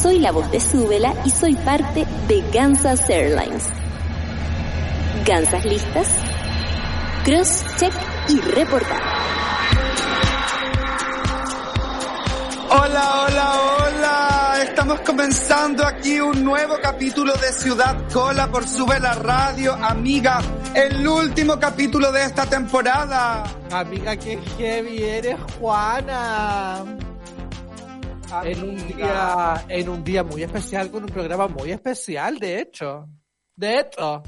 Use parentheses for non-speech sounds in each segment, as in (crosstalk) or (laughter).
Soy la voz de Súbela y soy parte de Kansas Airlines. ¿Gansas listas? Cross, check y reportar. Hola, hola, hola. Estamos comenzando aquí un nuevo capítulo de Ciudad Cola por Sube la Radio. Amiga, el último capítulo de esta temporada. Amiga, qué heavy eres, Juana. En un día, en un día muy especial, con un programa muy especial, de hecho. De hecho.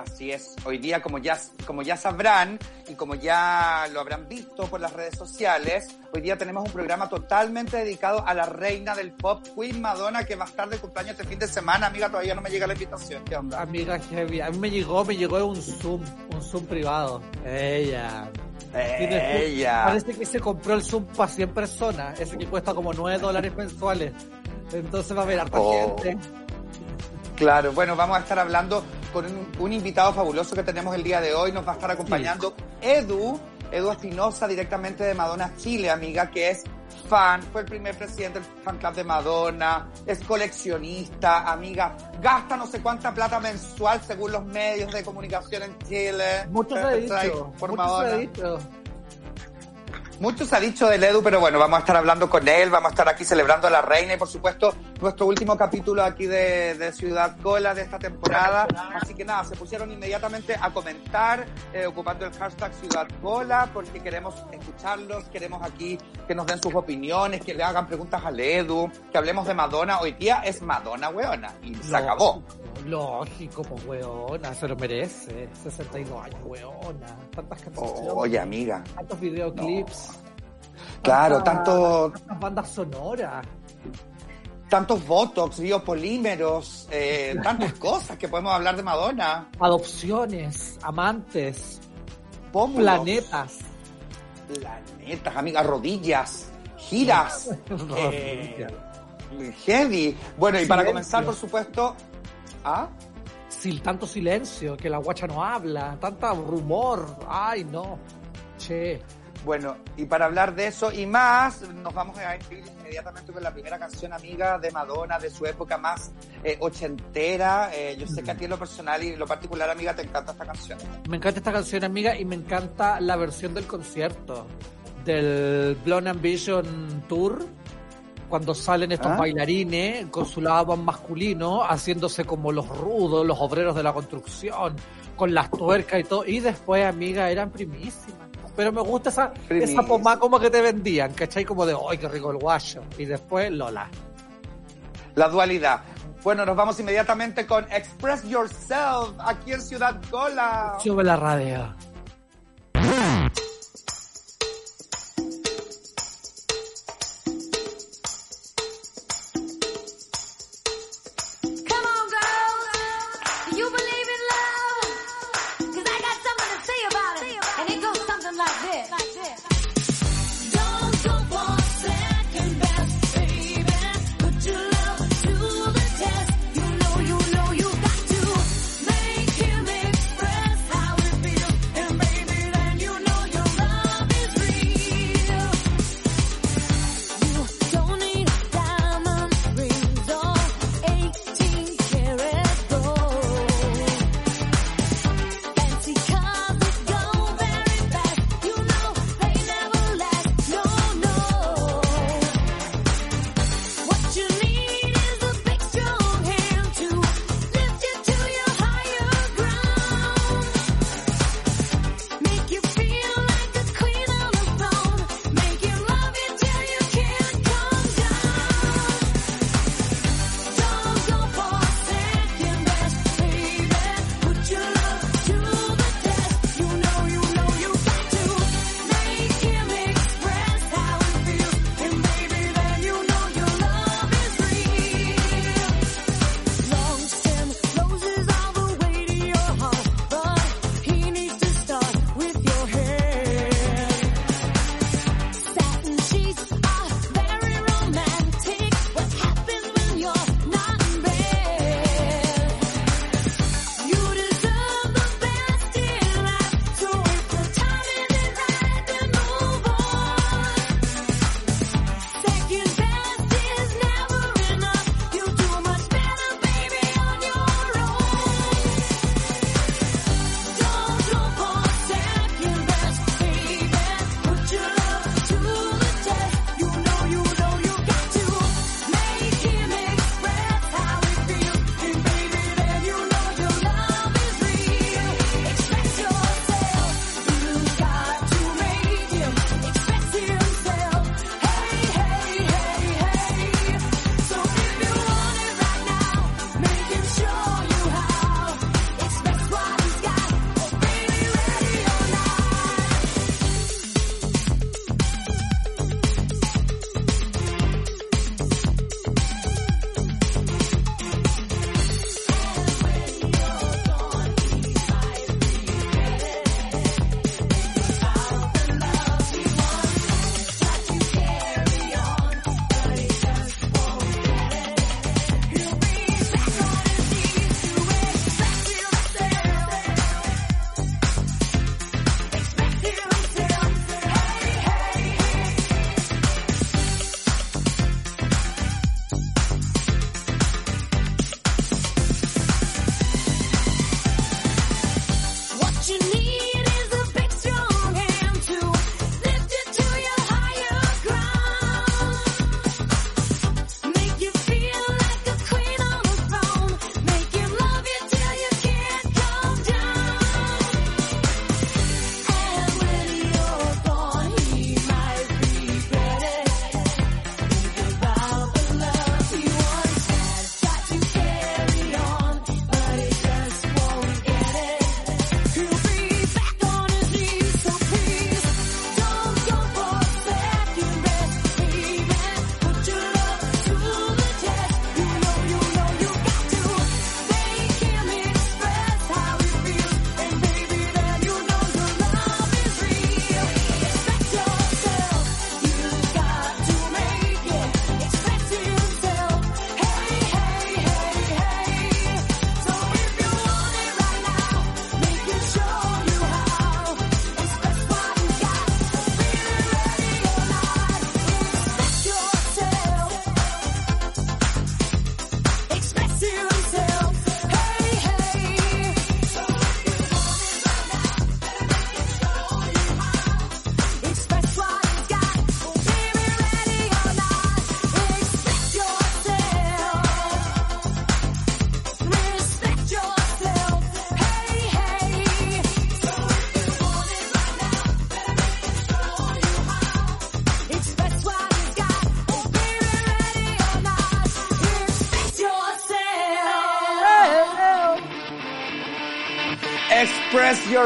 Así es, hoy día como ya, como ya sabrán y como ya lo habrán visto por las redes sociales, hoy día tenemos un programa totalmente dedicado a la reina del pop, Queen Madonna, que va a estar de cumpleaños este fin de semana. Amiga, todavía no me llega la invitación. ¿Qué onda? Amiga, heavy. A mí me llegó, me llegó un Zoom, un Zoom privado. Ella. Ella. Parece que se compró el Zoom para 100 personas, ese que cuesta como 9 dólares mensuales. Entonces va a haber harta Oh. gente. Claro, bueno, vamos a estar hablando con un, un invitado fabuloso que tenemos el día de hoy. Nos va a estar acompañando Edu, Edu Espinosa, directamente de Madonna Chile, amiga, que es fan, fue el primer presidente del fan club de Madonna, es coleccionista, amiga, gasta no sé cuánta plata mensual según los medios de comunicación en Chile. Mucho se ha dicho. Por mucho se Madonna. ha dicho. Mucho se ha dicho del Edu, pero bueno, vamos a estar hablando con él, vamos a estar aquí celebrando a la reina y por supuesto nuestro último capítulo aquí de, de Ciudad Cola de esta temporada. Así que nada, se pusieron inmediatamente a comentar eh, ocupando el hashtag Ciudad Cola porque queremos escucharlos, queremos aquí que nos den sus opiniones, que le hagan preguntas al Edu, que hablemos de Madonna. Hoy día es Madonna, weona, y se acabó. Lógico, pues weona, se lo merece. 62 años, weona. Tantas canciones. Oye, amiga, Tantos videoclips. Claro, tanto... Tantas bandas sonoras. tantos botox, biopolímeros, eh, tantas cosas que podemos hablar de Madonna. Adopciones, amantes, Pómulos, planetas. Planetas, amigas, rodillas, giras. (laughs) eh, heavy. Bueno, y para comenzar, por supuesto. ¿Ah? Sin tanto silencio, que la guacha no habla, tanta rumor. Ay, no. Che. Bueno, y para hablar de eso y más, nos vamos a ir inmediatamente con la primera canción amiga de Madonna, de su época más eh, ochentera. Eh, yo sé que a ti en lo personal y en lo particular, amiga, te encanta esta canción. Me encanta esta canción, amiga, y me encanta la versión del concierto del Blonde Ambition Tour. Cuando salen estos ¿Ah? bailarines con su lado masculino, haciéndose como los rudos, los obreros de la construcción, con las tuercas y todo. Y después, amiga, eran primísimas. Pero me gusta esa, esa pomada como que te vendían, ¿cachai? Como de, ¡ay, qué rico el guayo! Y después, Lola. La dualidad. Bueno, nos vamos inmediatamente con Express Yourself aquí en Ciudad Cola. Sube la radio.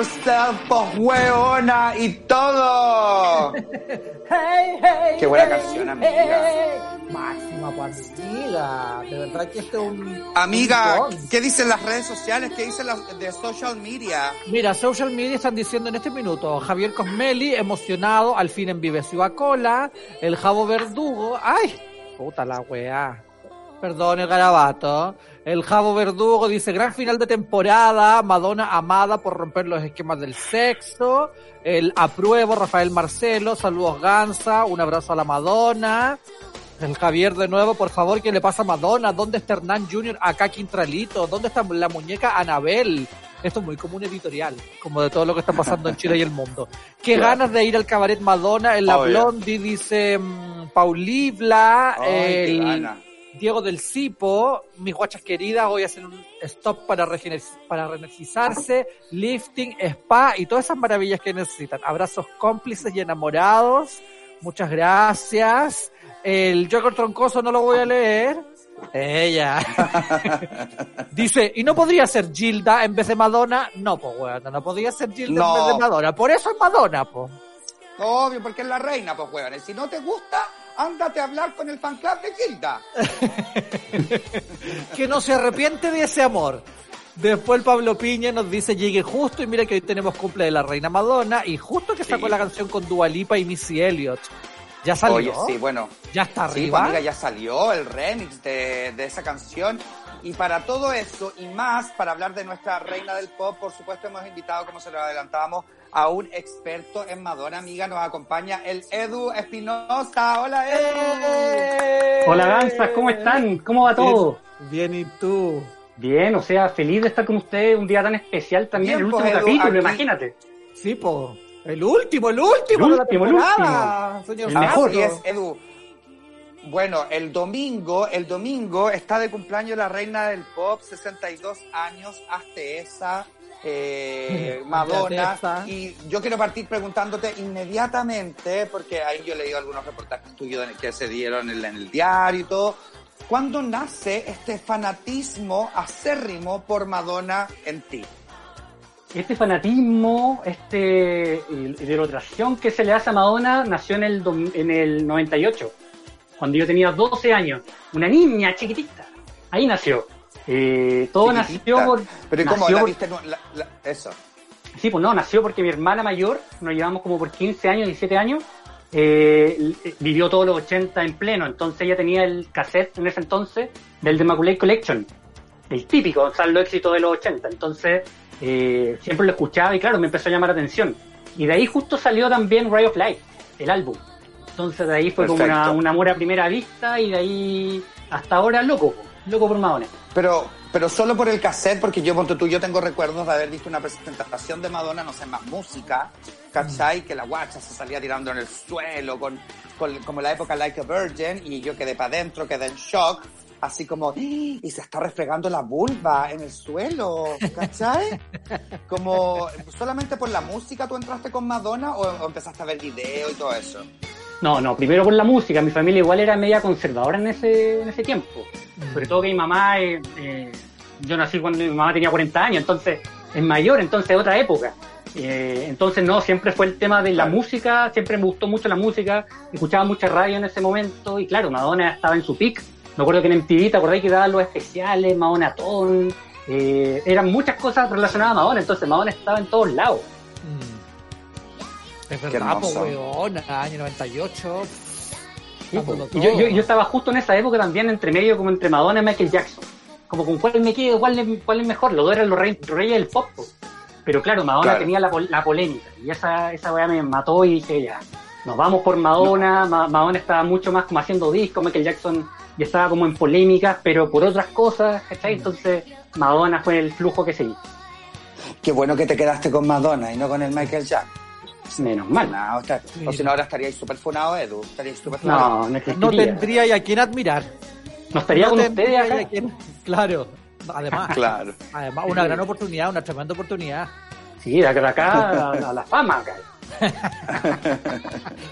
Yourself, pues hueona y todo. (laughs) Hey, hey, Qué buena hey, canción, amiga. Máxima pues, amiga. De verdad que este es un. Amiga, un. ¿qué dicen las redes sociales? ¿Qué dicen las de social media? Mira, social media están diciendo en este minuto, Javier Cosmeli, emocionado, al fin en Vive Ciudad Cola, el Jabo Verdugo, ay, puta la weá, perdón el garabato, el Jabo Verdugo dice, gran final de temporada, Madonna amada por romper los esquemas del sexo, el apruebo, Rafael Marcelo, saludos Gansa, un abrazo a la Madonna, el Javier de nuevo, por favor, ¿qué le pasa a Madonna? ¿Dónde está Hernán Jr. acá Quintralito? ¿Dónde está la muñeca Anabel? Esto es muy como un editorial, como de todo lo que está pasando en Chile y el mundo. Qué Claro. ganas de ir al cabaret Madonna en la Obvio. Blondie, dice mm, Paulibla, Ay, el. Diego del Cipo, mis guachas queridas, voy a hacer un stop para, para reenergizarse, lifting, spa y todas esas maravillas que necesitan. Abrazos cómplices y enamorados. Muchas gracias. El Joker Troncoso no lo voy a leer. Ella. (laughs) Dice, ¿y no podría ser Gilda en vez de Madonna? No, pues bueno, no podría ser Gilda No. en vez de Madonna. Por eso es Madonna, pues. Obvio, porque es la reina, pues hueones. Si no te gusta, ándate a hablar con el fan club de Gilda. (laughs) que no se arrepiente de ese amor. Después el Pablo Piña nos dice llegue justo y mira que hoy tenemos cumple de la reina Madonna y justo que sacó Sí. la canción con Dualipa y Missy Elliott. Ya salió. Oye, sí, bueno. Ya está Sí, pues, arriba. amiga, ya salió el remix de, de esa canción. Y para todo eso y más, para hablar de nuestra reina del pop, por supuesto hemos invitado, como se lo adelantábamos, a un experto en Madonna, amiga. Nos acompaña el Edu Espinosa. Hola, Edu. Hola Danzas, ¿cómo están? ¿Cómo va todo? Bien, bien, ¿y tú? Bien, o sea, feliz de estar con ustedes un día tan especial también, Bien, el pues, último Edu, capítulo, aquí- imagínate. Sí, po. El último, el último El de la último, el mejor. Así es, Edu. Bueno, el domingo, el domingo está de cumpleaños la reina del pop, 62 años, hasta esa, eh, (laughs) Madonna. Y yo quiero partir preguntándote inmediatamente, porque ahí yo he leído algunos reportajes tuyos que se dieron en, en el diario y todo. ¿Cuándo nace este fanatismo acérrimo por Madonna en ti? Este fanatismo, este idolatración que se le hace a Madonna nació en el, en el 98, cuando yo tenía 12 años, una niña chiquitita. Ahí nació. Eh, todo Chiquitita. nació por... Pero ¿y cómo nació la por- viste? no, la- la- eso. Sí, pues no, nació porque mi hermana mayor, nos llevamos como por 15 años, 17 años, eh, vivió todos los 80 en pleno, entonces ella tenía el cassette en ese entonces del The Immaculate Collection, el típico, o sea, los éxitos de los 80, entonces eh, siempre lo escuchaba y claro, me empezó a llamar la atención. Y de ahí justo salió también Ray of Light, el álbum. Entonces de ahí fue como una, un amor a primera vista y de ahí hasta ahora loco, loco por Madonna. Pero, pero solo por el cassette, porque yo, ponte tú, yo tengo recuerdos de haber visto una presentación de Madonna, no sé, más música, ¿cachai? Que la guacha se salía tirando en el suelo, con, con- como la época Like a Virgin, y yo quedé para adentro, quedé en shock, así como, ¡Ah! y se está refregando la vulva en el suelo, ¿cachai? (laughs) Como, solamente por la música tú entraste con Madonna o, o empezaste a ver video y todo eso. No, no, primero por la música. Mi familia igual era media conservadora en ese, en ese tiempo. Sobre todo que mi mamá, eh, eh, yo nací cuando mi mamá tenía 40 años, entonces es mayor, entonces otra época. Eh, entonces no, siempre fue el tema de la música, siempre me gustó mucho la música, escuchaba mucha radio en ese momento y claro, Madonna estaba en su pick. Me acuerdo que en MTV, ¿te acordás que daban los especiales, Madonna Ton? Eh, eran muchas cosas relacionadas a Madonna, entonces Madonna estaba en todos lados. Es verdad, hermoso. weón, año 98. Sí, dándolo po. Y yo, yo, yo estaba justo en esa época también entre medio como entre Madonna y Michael Jackson. Como con cuál me quedo, cuál es, cuál es mejor. Los dos eran los reyes, reyes del pop. po. Pero claro, Madonna Claro. tenía la, pol- la polémica. Y esa, esa weá me mató y dije ya, nos vamos por Madonna. Ma- Madonna estaba mucho más como haciendo discos, Michael Jackson ya estaba como en polémicas, pero por otras cosas, ¿cachai? Entonces Madonna fue el flujo que seguí. Qué bueno que te quedaste con Madonna y no con el Michael Jackson. Menos mal. No, está- o si no, ahora estaríais súper funado, Edu. Estaríais súper funado. No, no No existiría. tendría y a quién admirar. No estaría No con tendría ustedes acá. a Claro, además. Claro. Además, una gran oportunidad, una tremenda oportunidad. Sí, de acá, de acá a, a la fama acá. (laughs)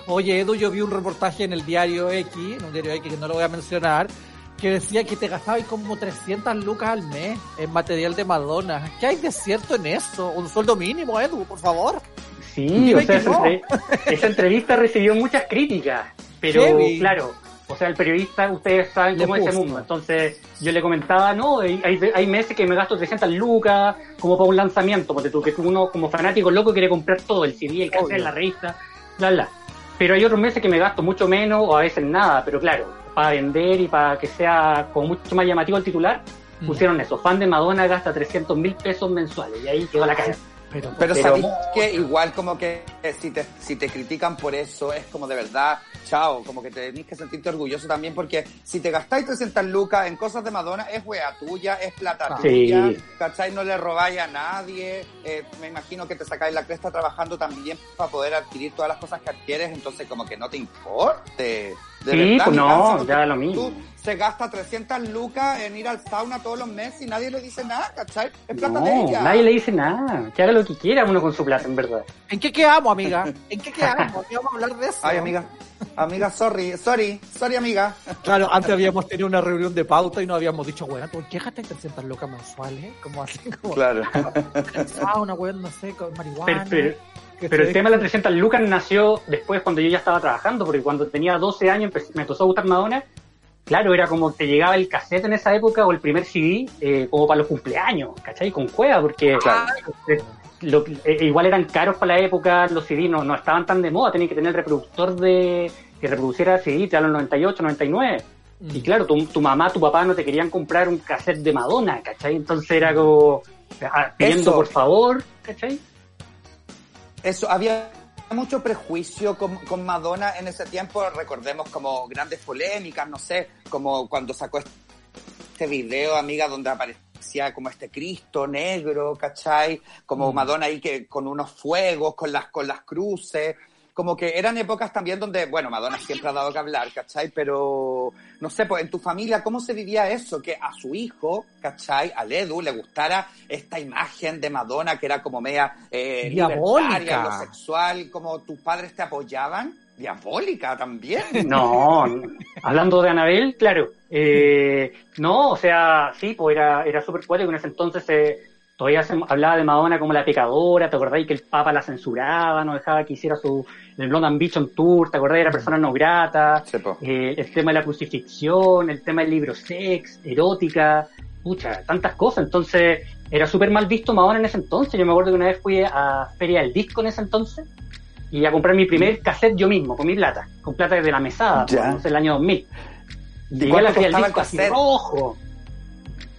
Oye, Edu, yo vi un reportaje en el diario X, en un diario X que no lo voy a mencionar, que decía que te gastabas como 300 lucas al mes en material de Madonna. ¿Qué hay de cierto en eso? Un sueldo mínimo, Edu, por favor. Sí, o sea, esa, no. entre- esa entrevista recibió muchas críticas, pero claro, o sea, el periodista, ustedes saben cómo es ese mundo, entonces yo le comentaba, no, hay, hay, meses que me gasto 300 lucas como para un lanzamiento, porque tú que uno como fanático loco quiere comprar todo, el CD, el cassette, la revista, bla, bla. Pero hay otros meses que me gasto mucho menos o a veces nada, pero claro, para vender y para que sea como mucho más llamativo el titular, pusieron eso, fan de Madonna gasta 300 mil pesos mensuales y ahí quedó la cara. Pero, Pero, Pero- sabéis que igual como que si te, si te critican por eso es como de verdad, chao, como que tenés que sentirte orgulloso también porque si te gastáis 300 lucas en cosas de Madonna es wea tuya, es plata Sí. tuya, ¿cachai? No le robáis a nadie, eh, me imagino que te sacáis la cresta trabajando también para poder adquirir todas las cosas que adquieres, entonces como que no te importe. De Sí, verdad, pues no, ya lo mismo. Tú se gasta 300 lucas en ir al sauna todos los meses y nadie le dice nada, ¿cachai? Es plata de No, ella. nadie le dice nada. Que haga lo que quiera uno con su plata, en verdad. ¿En qué quedamos, amiga? ¿En qué quedamos? ¿Qué vamos a hablar de eso? Ay, amiga. Amiga, sorry, sorry, sorry, amiga. Claro, antes habíamos tenido una reunión de pauta y nos habíamos dicho, weón, ¿por qué gastas 300 lucas mensuales? Como así, como Claro. sauna, weón, no sé, con Pero, marihuana. pero, que pero el tema de las 300 lucas nació después cuando yo ya estaba trabajando, porque cuando tenía 12 años me empezó a gustar Madonna. Claro, era como te llegaba el cassette en esa época o el primer CD eh, como para los cumpleaños, ¿cachai? Con cueva, porque Claro. eh, lo- eh, igual eran caros para la época, los CD no, no estaban tan de moda, tenías que tener el reproductor de que reproduciera CD, te hablan 98, 99. Mm. Y claro, tu, tu mamá, tu papá no te querían comprar un cassette de Madonna, ¿cachai? Entonces era como ah, pidiendo Eso. por favor, ¿cachai? Eso, había mucho prejuicio con, con Madonna en ese tiempo. Recordemos como grandes polémicas, no sé, como cuando sacó este video, amiga, donde aparecía como este Cristo negro, ¿cachai? Como Mm. Madonna ahí que con unos fuegos, con las, con las cruces. Como que eran épocas también donde, bueno, Madonna siempre ha dado que hablar, ¿cachai? Pero, no sé, pues en tu familia, ¿cómo se vivía eso? Que a su hijo, ¿cachai? Al Edu le gustara esta imagen de Madonna que era como media eh, Diabólica. lo sexual, como tus padres te apoyaban. Diabólica también. (laughs) No, hablando de Anabel, claro. Eh, no, o sea, sí, pues era, era súper fuerte en ese entonces eh, todavía se hablaba de Madonna como la pecadora, ¿te acordáis que el Papa la censuraba, no dejaba que hiciera su el Blonde Ambition Tour, ¿te acordáis? Era persona no grata, Sí, eh, el tema de la crucifixión, el tema del libro sex, erótica, pucha, tantas cosas. Entonces, era súper mal visto Madonna en ese entonces. Yo me acuerdo que una vez fui a Feria del Disco en ese entonces y a comprar mi primer cassette yo mismo, con mi plata, con plata de la mesada, Ya. no sé, el año 2000. Llegué a la Feria del Disco así rojo.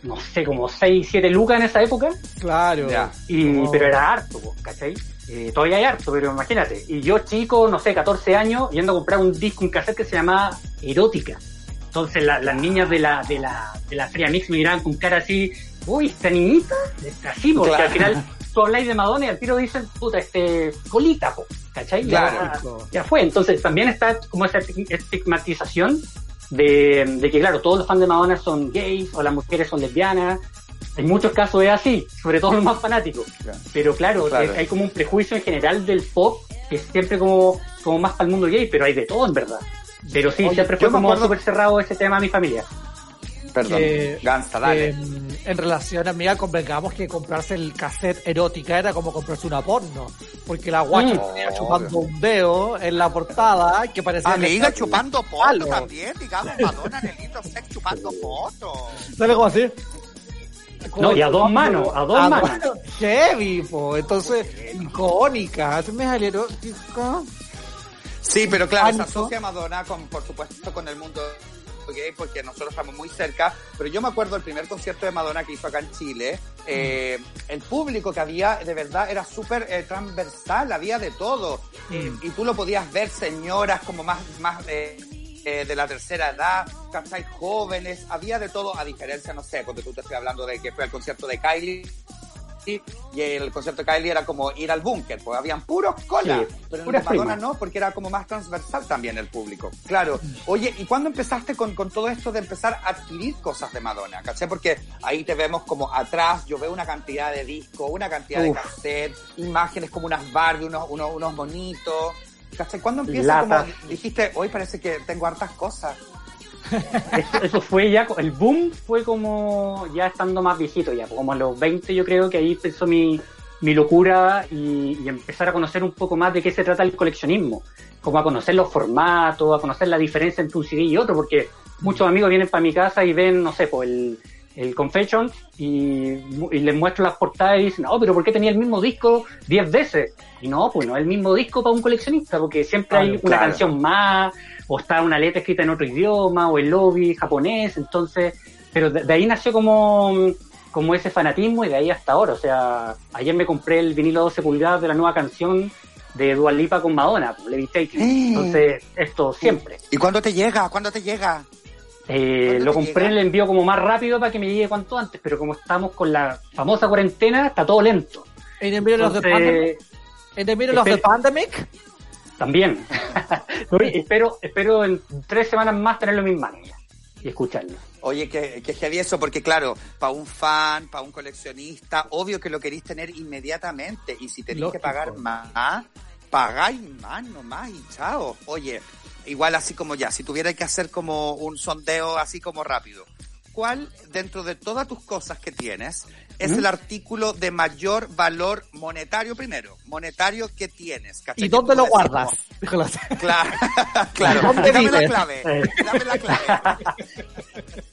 No sé, como 6, 7 lucas en esa época. Claro. Ya. Y, Oh. Pero era harto, ¿cachai? Eh, todavía hay harto, pero imagínate. Y yo chico, no sé, 14 años, yendo a comprar un disco, un cassette que se llamaba Erótica. Entonces la- las niñas de la, de la, de la Feria Mix me miraban con cara así, uy, esta niñita, así, porque Claro. al final tú habláis de Madonna y al tiro dicen, puta, este, colita, po, ¿cachai? Claro. Ya, ya fue. Entonces también está como esa estigmatización de, de que, claro, todos los fans de Madonna son gays o las mujeres son lesbianas. En muchos casos es así, sobre todo los más fanáticos. Claro. Pero claro, Claro. hay como un prejuicio en general del pop que es siempre como, como más para el mundo gay, pero hay de todo en verdad. Pero sí, Oye, siempre fue como acuerdo- súper cerrado ese tema a mi familia. Perdón. que, Gansa, dale. eh, en relación, amiga, convengamos que comprarse el cassette erótica era como comprarse una porno. Porque la guacha Mm. tenía chupando un dedo en la portada que parecía. Amiga, que- chupando poto también, digamos, Madonna en el lindo sex chupando poto. Sale como así. No, y a dos manos, a dos manos. Heavy, po. Entonces, icónica. ¿Tú me sale erótica? Sí, pero claro, se asocia a Madonna con, por supuesto, con el mundo gay porque nosotros estamos muy cerca, pero yo me acuerdo el primer concierto de Madonna que hizo acá en Chile, eh, el público que había de verdad era súper eh, transversal, había de todo, Eh, y tú lo podías ver señoras como más, más eh, eh, de la tercera edad, ¿cachai? Jóvenes, había de todo, a diferencia, no sé, porque tú te estoy hablando de que fue el concierto de Kylie, y el concierto de Kylie era como ir al búnker, pues habían puros colas, Sí, pero en el de Madonna no, porque era como más transversal también el público. Claro. Oye, ¿y cuándo empezaste con, con todo esto de empezar a adquirir cosas de Madonna? ¿Caché? Porque ahí te vemos como atrás, yo veo una cantidad de discos, una cantidad de Uf. cassettes, imágenes como unas Barbie, unos, unos, unos monitos. ¿Cachai? ¿Cuándo empieza como dijiste, hoy parece que tengo hartas cosas? (laughs) Eso, eso fue ya, el boom fue como ya estando más viejito, ya como a los 20 yo creo que ahí empezó mi, mi locura y, y empezar a conocer un poco más de qué se trata el coleccionismo, como a conocer los formatos, a conocer la diferencia entre un CD y otro, porque muchos amigos vienen para mi casa y ven, no sé, pues el, el Confessions y, y les muestro las portadas y dicen, no, pero ¿por qué tenía el mismo disco 10 veces? Y no, pues no es el mismo disco para un coleccionista, porque siempre hay Claro, una claro. canción más, o está una letra escrita en otro idioma, o el lobby japonés, entonces, pero de, de ahí nació como, como ese fanatismo y de ahí hasta ahora, o sea, ayer me compré el vinilo 12 pulgadas de la nueva canción de Dua Lipa con Madonna, pues, Levitating. Eh. entonces, esto siempre. ¿Y cuándo te llega? ¿Cuándo te llega? Eh, ¿Cuándo lo compré llega? en el envío como más rápido para que me llegue cuanto antes, pero como estamos con la famosa cuarentena, está todo lento. ¿En el Middle of the Entonces, Pandemic? ¿En el Middle of the espera- Pandemic? También. (laughs) Oye, espero, espero en tres semanas más tenerlo en mis manos y escucharlo. Oye, que, que heavy eso, porque claro, para un fan, para un coleccionista, obvio que lo queréis tener inmediatamente. Y si tenéis que pagar más, pagáis más nomás y chao. Oye, igual así como ya, si tuvierais que hacer como un sondeo así como rápido, ¿cuál dentro de todas tus cosas que tienes es ¿Mm? el artículo de mayor valor monetario primero? Monetario que tienes. ¿cachai? ¿Y dónde lo guardas? Claro, (laughs) claro. ¿Dónde Dame la clave. Dame la clave.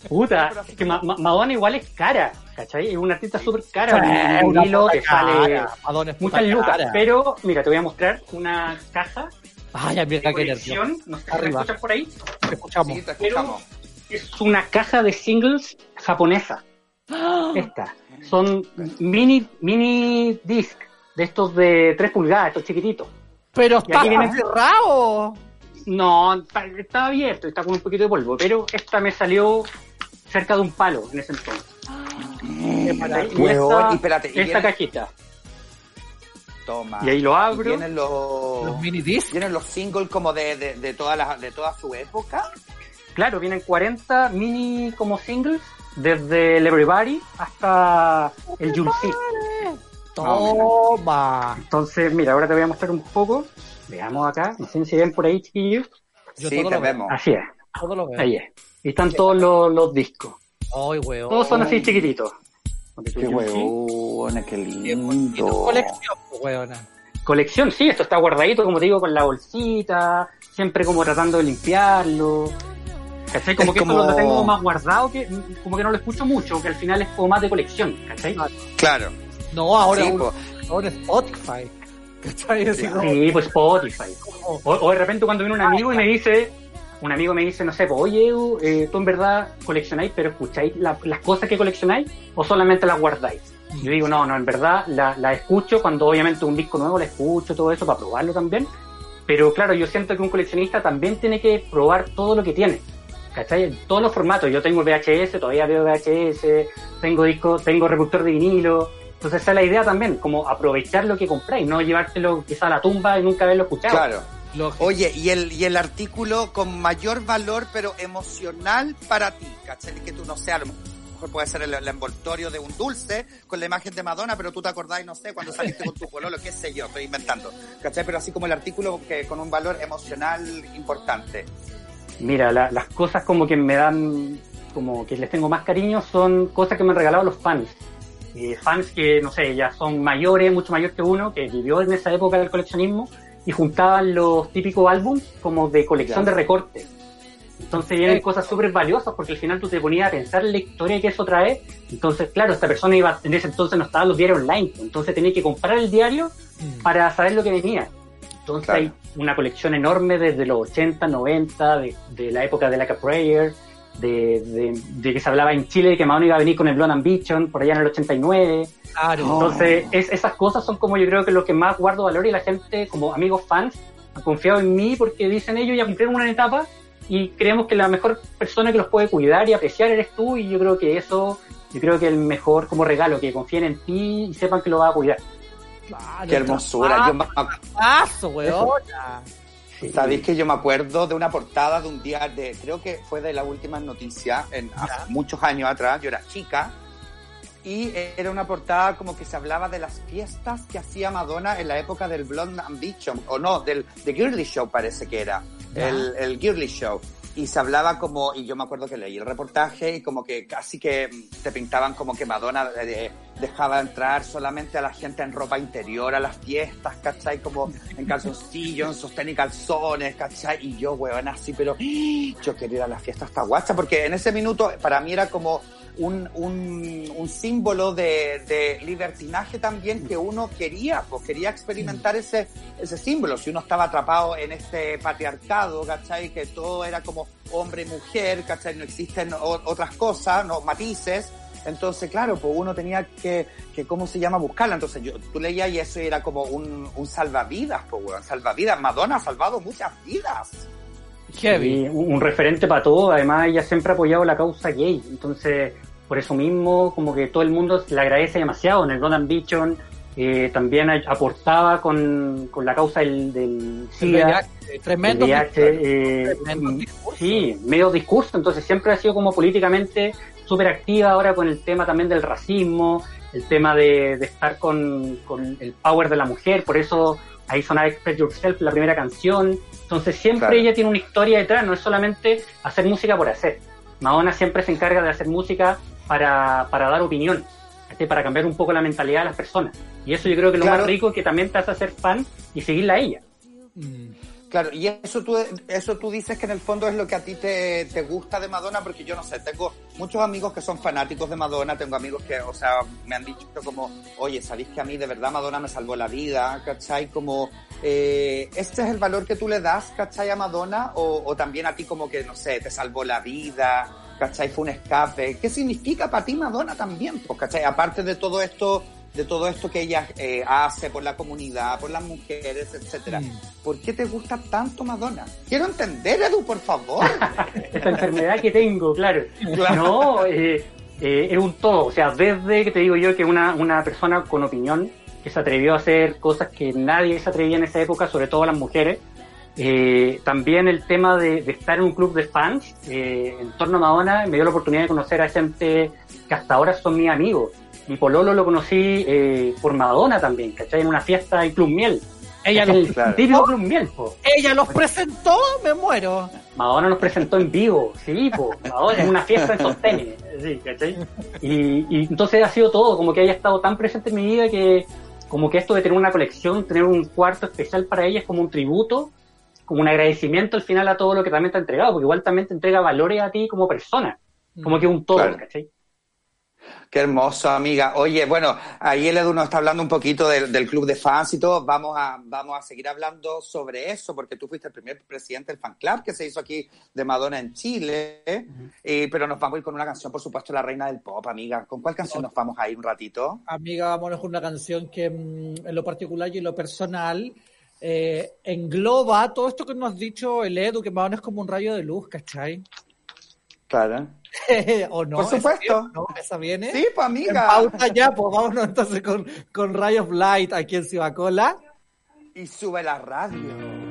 Puta, Pero es que como- Ma- Ma- Madonna igual es cara, ¿cachai? Es una artista súper cara. Un puta te sale. Madonna es muchas lucas, cara. pero mira, te voy a mostrar una caja Ay, amiga, qué nervio. no sé si escuchas por ahí, Te escuchamos. Sí, te escuchamos. es una caja de singles japonesa. ¡Ah! Esta. Son mini, mini disc de estos de 3 pulgadas, estos chiquititos. Pero está aquí viene- cerrado. No, está, está abierto, está con un poquito de polvo, pero esta me salió cerca de un palo en ese entonces. Huevón, esta, y espérate, y esta viene- cajita. Toma. Y ahí lo abro. Y Vienen los, Los mini discs. vienen los singles como de, de, de, toda la, de toda su época. Claro, vienen 40 mini como singles, desde el Everybody hasta el Julesy. Toma. Entonces, mira, ahora te voy a mostrar un poco. Veamos acá, no sé si ven por ahí, chiquillos. Yo sí, todo lo vemos. Así es, Todo lo veo. ahí es. Y están todos los, los discos. Ay, weón. Todos son así chiquititos. Qué huevona, qué Y tu lindo. colección, weona. Colección, sí, esto está guardadito, como te digo, con la bolsita, siempre como tratando de limpiarlo. ¿Cachai? Como Es que como- esto lo tengo más guardado, que como que no lo escucho mucho, que al final es como más de colección, ¿cachai? Claro. No, ahora, Sí, ahora Spotify. ¿Cachai? Así como- Sí, pues Spotify. O, o de repente cuando viene un amigo y me dice, un amigo me dice, no sé, pues, oye, Edu, eh, tú en verdad coleccionáis, pero escucháis la- las cosas que coleccionáis o solamente las guardáis. Yo digo, no, no, en verdad la, la escucho cuando obviamente un disco nuevo la escucho, todo eso, para probarlo también. Pero claro, yo siento que un coleccionista también tiene que probar todo lo que tiene. ¿Cachai? En todos los formatos. Yo tengo VHS, todavía veo VHS, tengo disco, tengo reproductor de vinilo. Entonces esa es la idea también, como aprovechar lo que compráis, no llevártelo quizá a la tumba y nunca haberlo escuchado. Claro. Lógico. Oye, y el, y el artículo con mayor valor, pero emocional para ti, ¿cachai? Que tú no sé, a lo mejor puede ser el, el envoltorio de un dulce con la imagen de Madonna, pero tú te acordás, no sé, cuando saliste con tu pololo, qué sé yo, estoy inventando, ¿cachai? Pero así como el artículo que con un valor emocional importante. Mira, la- las cosas como que me dan, como que les tengo más cariño son cosas que me han regalado los fans. Eh, fans que, no sé, ya son mayores, mucho mayor que uno, que vivió en esa época del coleccionismo y juntaban los típicos álbums como de colección de recortes. Entonces vienen cosas súper valiosas porque al final tú te ponías a pensar en la historia que eso trae. Entonces, claro, esta persona iba, en ese entonces no estaban los diarios online, entonces tenía que comprar el diario Mm. para saber lo que venía. Entonces Claro. hay una colección enorme desde los 80, 90, de, de la época de Like a Prayer, de, de, de que se hablaba en Chile de que Madonna iba a venir con el Blonde Ambition por allá en el 89. Claro. Entonces es, esas cosas son como yo creo que lo que más guardo valor y la gente, como amigos fans, han confiado en mí porque dicen ellos ya cumplieron una etapa y creemos que la mejor persona que los puede cuidar y apreciar eres tú y yo creo que eso, yo creo que el mejor como regalo, que confíen en ti y sepan que lo vas a cuidar. Qué hermosura. Yo me, Paso, weona. Sabéis que yo me acuerdo de una portada de un día de, creo que fue de las últimas noticias, en, hace muchos años atrás, yo era chica, y era una portada como que se hablaba de las fiestas que hacía Madonna en la época del Blonde Ambition, o no, del The Girly Show parece que era, el, el Girly Show. Y se hablaba como, y yo me acuerdo que leí el reportaje y como que casi que te pintaban como que Madonna eh, dejaba entrar solamente a la gente en ropa interior a las fiestas, ¿cachai? Como en calzoncillos, en sostén y calzones, ¿cachai? Y yo, weón, así, pero ¡ah! yo quería ir a la fiesta hasta guacha, porque en ese minuto para mí era como un, un, un símbolo de, de, libertinaje también que uno quería, pues quería experimentar ese, ese símbolo. Si uno estaba atrapado en este patriarcado, ¿cachai? Que todo era como hombre y mujer, ¿cachai? No existen otras cosas, no matices. Entonces, claro, pues uno tenía que, que ¿cómo se llama? Buscarla. Entonces, yo, tú leías y eso era como un, un salvavidas, pues, weón, salvavidas. Madonna ha salvado muchas vidas. Heavy. un referente para todo. Además, ella siempre ha apoyado la causa gay. Entonces, por eso mismo, como que todo el mundo le agradece demasiado. En el Rodan Bichon eh, también aportaba con, con, la causa del, del SIDA. Tremendo, VIH, eh, Sí, medio discurso. Entonces, siempre ha sido como políticamente súper activa ahora con el tema también del racismo, el tema de, de estar con, con, el power de la mujer. Por eso ahí sonaba Express Yourself, la primera canción. Entonces, siempre claro. ella tiene una historia detrás, no es solamente hacer música por hacer. Madonna siempre se encarga de hacer música para, para dar opinión, ¿sí? para cambiar un poco la mentalidad de las personas. Y eso yo creo que es lo claro. más rico que también te hace ser fan y seguirla a ella. Claro, y eso tú, eso tú dices que en el fondo es lo que a ti te, te gusta de Madonna, porque yo no sé, tengo muchos amigos que son fanáticos de Madonna, tengo amigos que, o sea, me han dicho como, oye, sabéis que a mí de verdad Madonna me salvó la vida, ¿cachai? Como, eh, ¿este es el valor que tú le das, ¿cachai? A Madonna, o, o también a ti como que, no sé, te salvó la vida, ¿cachai? Fue un escape. ¿Qué significa para ti Madonna también? Pues, ¿cachai? Aparte de todo esto, de todo esto que ella eh, hace por la comunidad, por las mujeres, etcétera. Mm. ¿Por qué te gusta tanto Madonna? Quiero entender, Edu, por favor. (laughs) Esta enfermedad que tengo, claro. claro. No, eh, eh, es un todo. O sea, desde que te digo yo que una, una persona con opinión que se atrevió a hacer cosas que nadie se atrevía en esa época, sobre todo las mujeres, eh, también el tema de, de, estar en un club de fans eh, en torno a Madonna me dio la oportunidad de conocer a gente que hasta ahora son mis amigos. Mi pololo lo conocí eh, por Madonna también, ¿cachai? En una fiesta en Club Miel. Ella los, el claro. típico Club Miel, po. Ella los presentó, me muero. Madonna nos presentó en vivo, sí, po. Madonna en una fiesta en Sostene, sí, ¿cachai? Y, y entonces ha sido todo, como que haya estado tan presente en mi vida que como que esto de tener una colección, tener un cuarto especial para ella es como un tributo como un agradecimiento al final a todo lo que también te ha entregado, porque igual también te entrega valores a ti como persona, como que un todo, claro. ¿cachai? Qué hermoso, amiga. Oye, bueno, ahí el Edu nos está hablando un poquito del, del, club de fans y todo. Vamos a, vamos a seguir hablando sobre eso, porque tú fuiste el primer presidente del fan club que se hizo aquí de Madonna en Chile. Uh -huh. eh, pero nos vamos a ir con una canción, por supuesto, La Reina del Pop, amiga. ¿Con cuál canción nos vamos a ir un ratito? Amiga, vámonos con una canción que mm, en lo particular y en lo personal eh, engloba todo esto que nos has dicho el Edu, que Madonna es como un rayo de luz, ¿cachai? Claro. (laughs) ¿O no? Por supuesto. ¿No? ¿Esa viene? Sí, pues amiga. En pausa ya, pues vámonos entonces con, con Ray of Light aquí en Cibacola. Y sube la radio.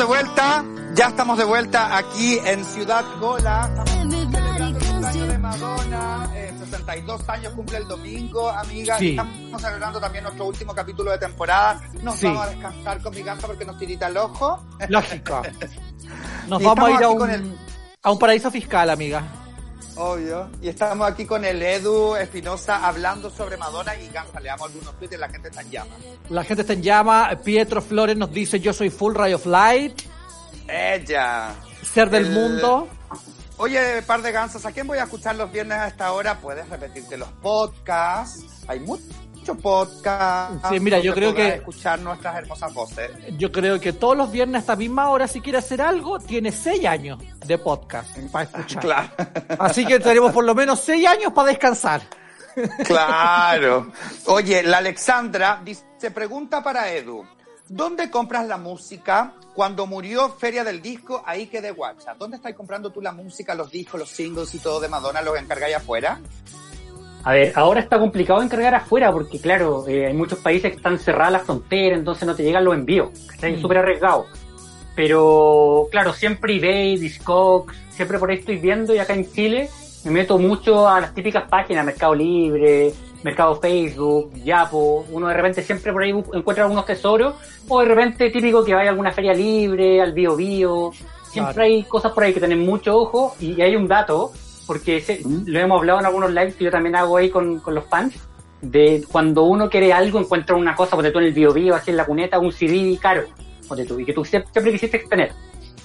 De vuelta, ya estamos de vuelta aquí en Ciudad Gola. To de Madonna, eh, 62 años cumple el domingo, amiga. Sí. Estamos celebrando también nuestro último capítulo de temporada. Nos Sí. vamos a descansar con mi casa porque nos tirita el ojo. Lógico. (laughs) Nos Y vamos a ir a un, el- a un paraíso fiscal, amiga. Obvio. Y estamos aquí con el Edu Espinosa hablando sobre Madonna y Gansa. Le damos algunos tweets y la gente está en llamas. La gente está en llama. Pietro Flores nos dice yo soy full ray of light. Ella. Ser del El- mundo. Oye, par de gansas, ¿a quién voy a escuchar los viernes a esta hora? Puedes repetirte los podcasts. Hay muchos podcasts. Sí, mira, yo creo que- escuchar nuestras hermosas voces. Yo creo que todos los viernes a esta misma hora, si quiere hacer algo, tiene seis años de podcast para escuchar. Claro. Así que tenemos por lo menos seis años para descansar. Claro. Oye, la Alexandra dice, pregunta para Edu. ¿Dónde compras la música? Cuando murió Feria del Disco, ahí quedé guacha. ¿Dónde estás comprando tú la música, los discos, los singles y todo de Madonna? ¿Los encargáis afuera? A ver, ahora está complicado encargar afuera porque, claro, eh, hay muchos países que están cerradas las fronteras, entonces no te llegan los envíos. Está Mm. súper arriesgado. Pero, claro, siempre eBay, Discogs, siempre por ahí estoy viendo y acá en Chile me meto mucho a las típicas páginas, Mercado Libre, Mercado Facebook, Yapo. Uno de repente siempre por ahí encuentra algunos tesoros o de repente típico que vaya a alguna feria libre, al Bio Bio. Siempre Claro. hay cosas por ahí que tienen mucho ojo y hay un dato, porque se- lo hemos hablado en algunos lives que yo también hago ahí con, con los fans, de cuando uno quiere algo, encuentra una cosa, ponte tú en el Bio Bio, así en la cuneta, un CD caro, ponte tú, y que tú siempre, siempre quisiste tener.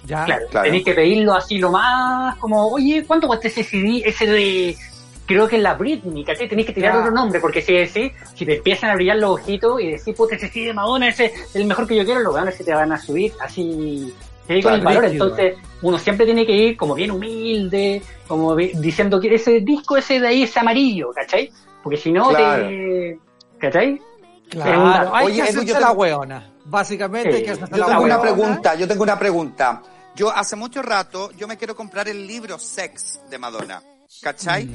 Ya. Claro, Claro. tenés que pedirlo así lo más, como, oye, ¿cuánto cuesta ese CD? Ese de, creo que es la Britney, ¿cachai? Tenés que tirar Ya. otro nombre, porque si decís, si te empiezan a brillar los ojitos y decís, puta, ese CD de Madonna, ese es el mejor que yo quiero, los ganas se te van a subir así, Claro, el valor. rígido. Entonces, uno siempre tiene que ir como bien humilde, como diciendo que ese disco ese de ahí es amarillo, ¿cachai? Porque si no, Claro. te, ¿cachai? Claro, hay Oye, que hacerse yo la hueona. Básicamente Sí. hay que hacerse Yo la tengo una pregunta, yo tengo una pregunta. Yo hace mucho rato, yo me quiero comprar el libro Sex de Madonna. ¿Cachai?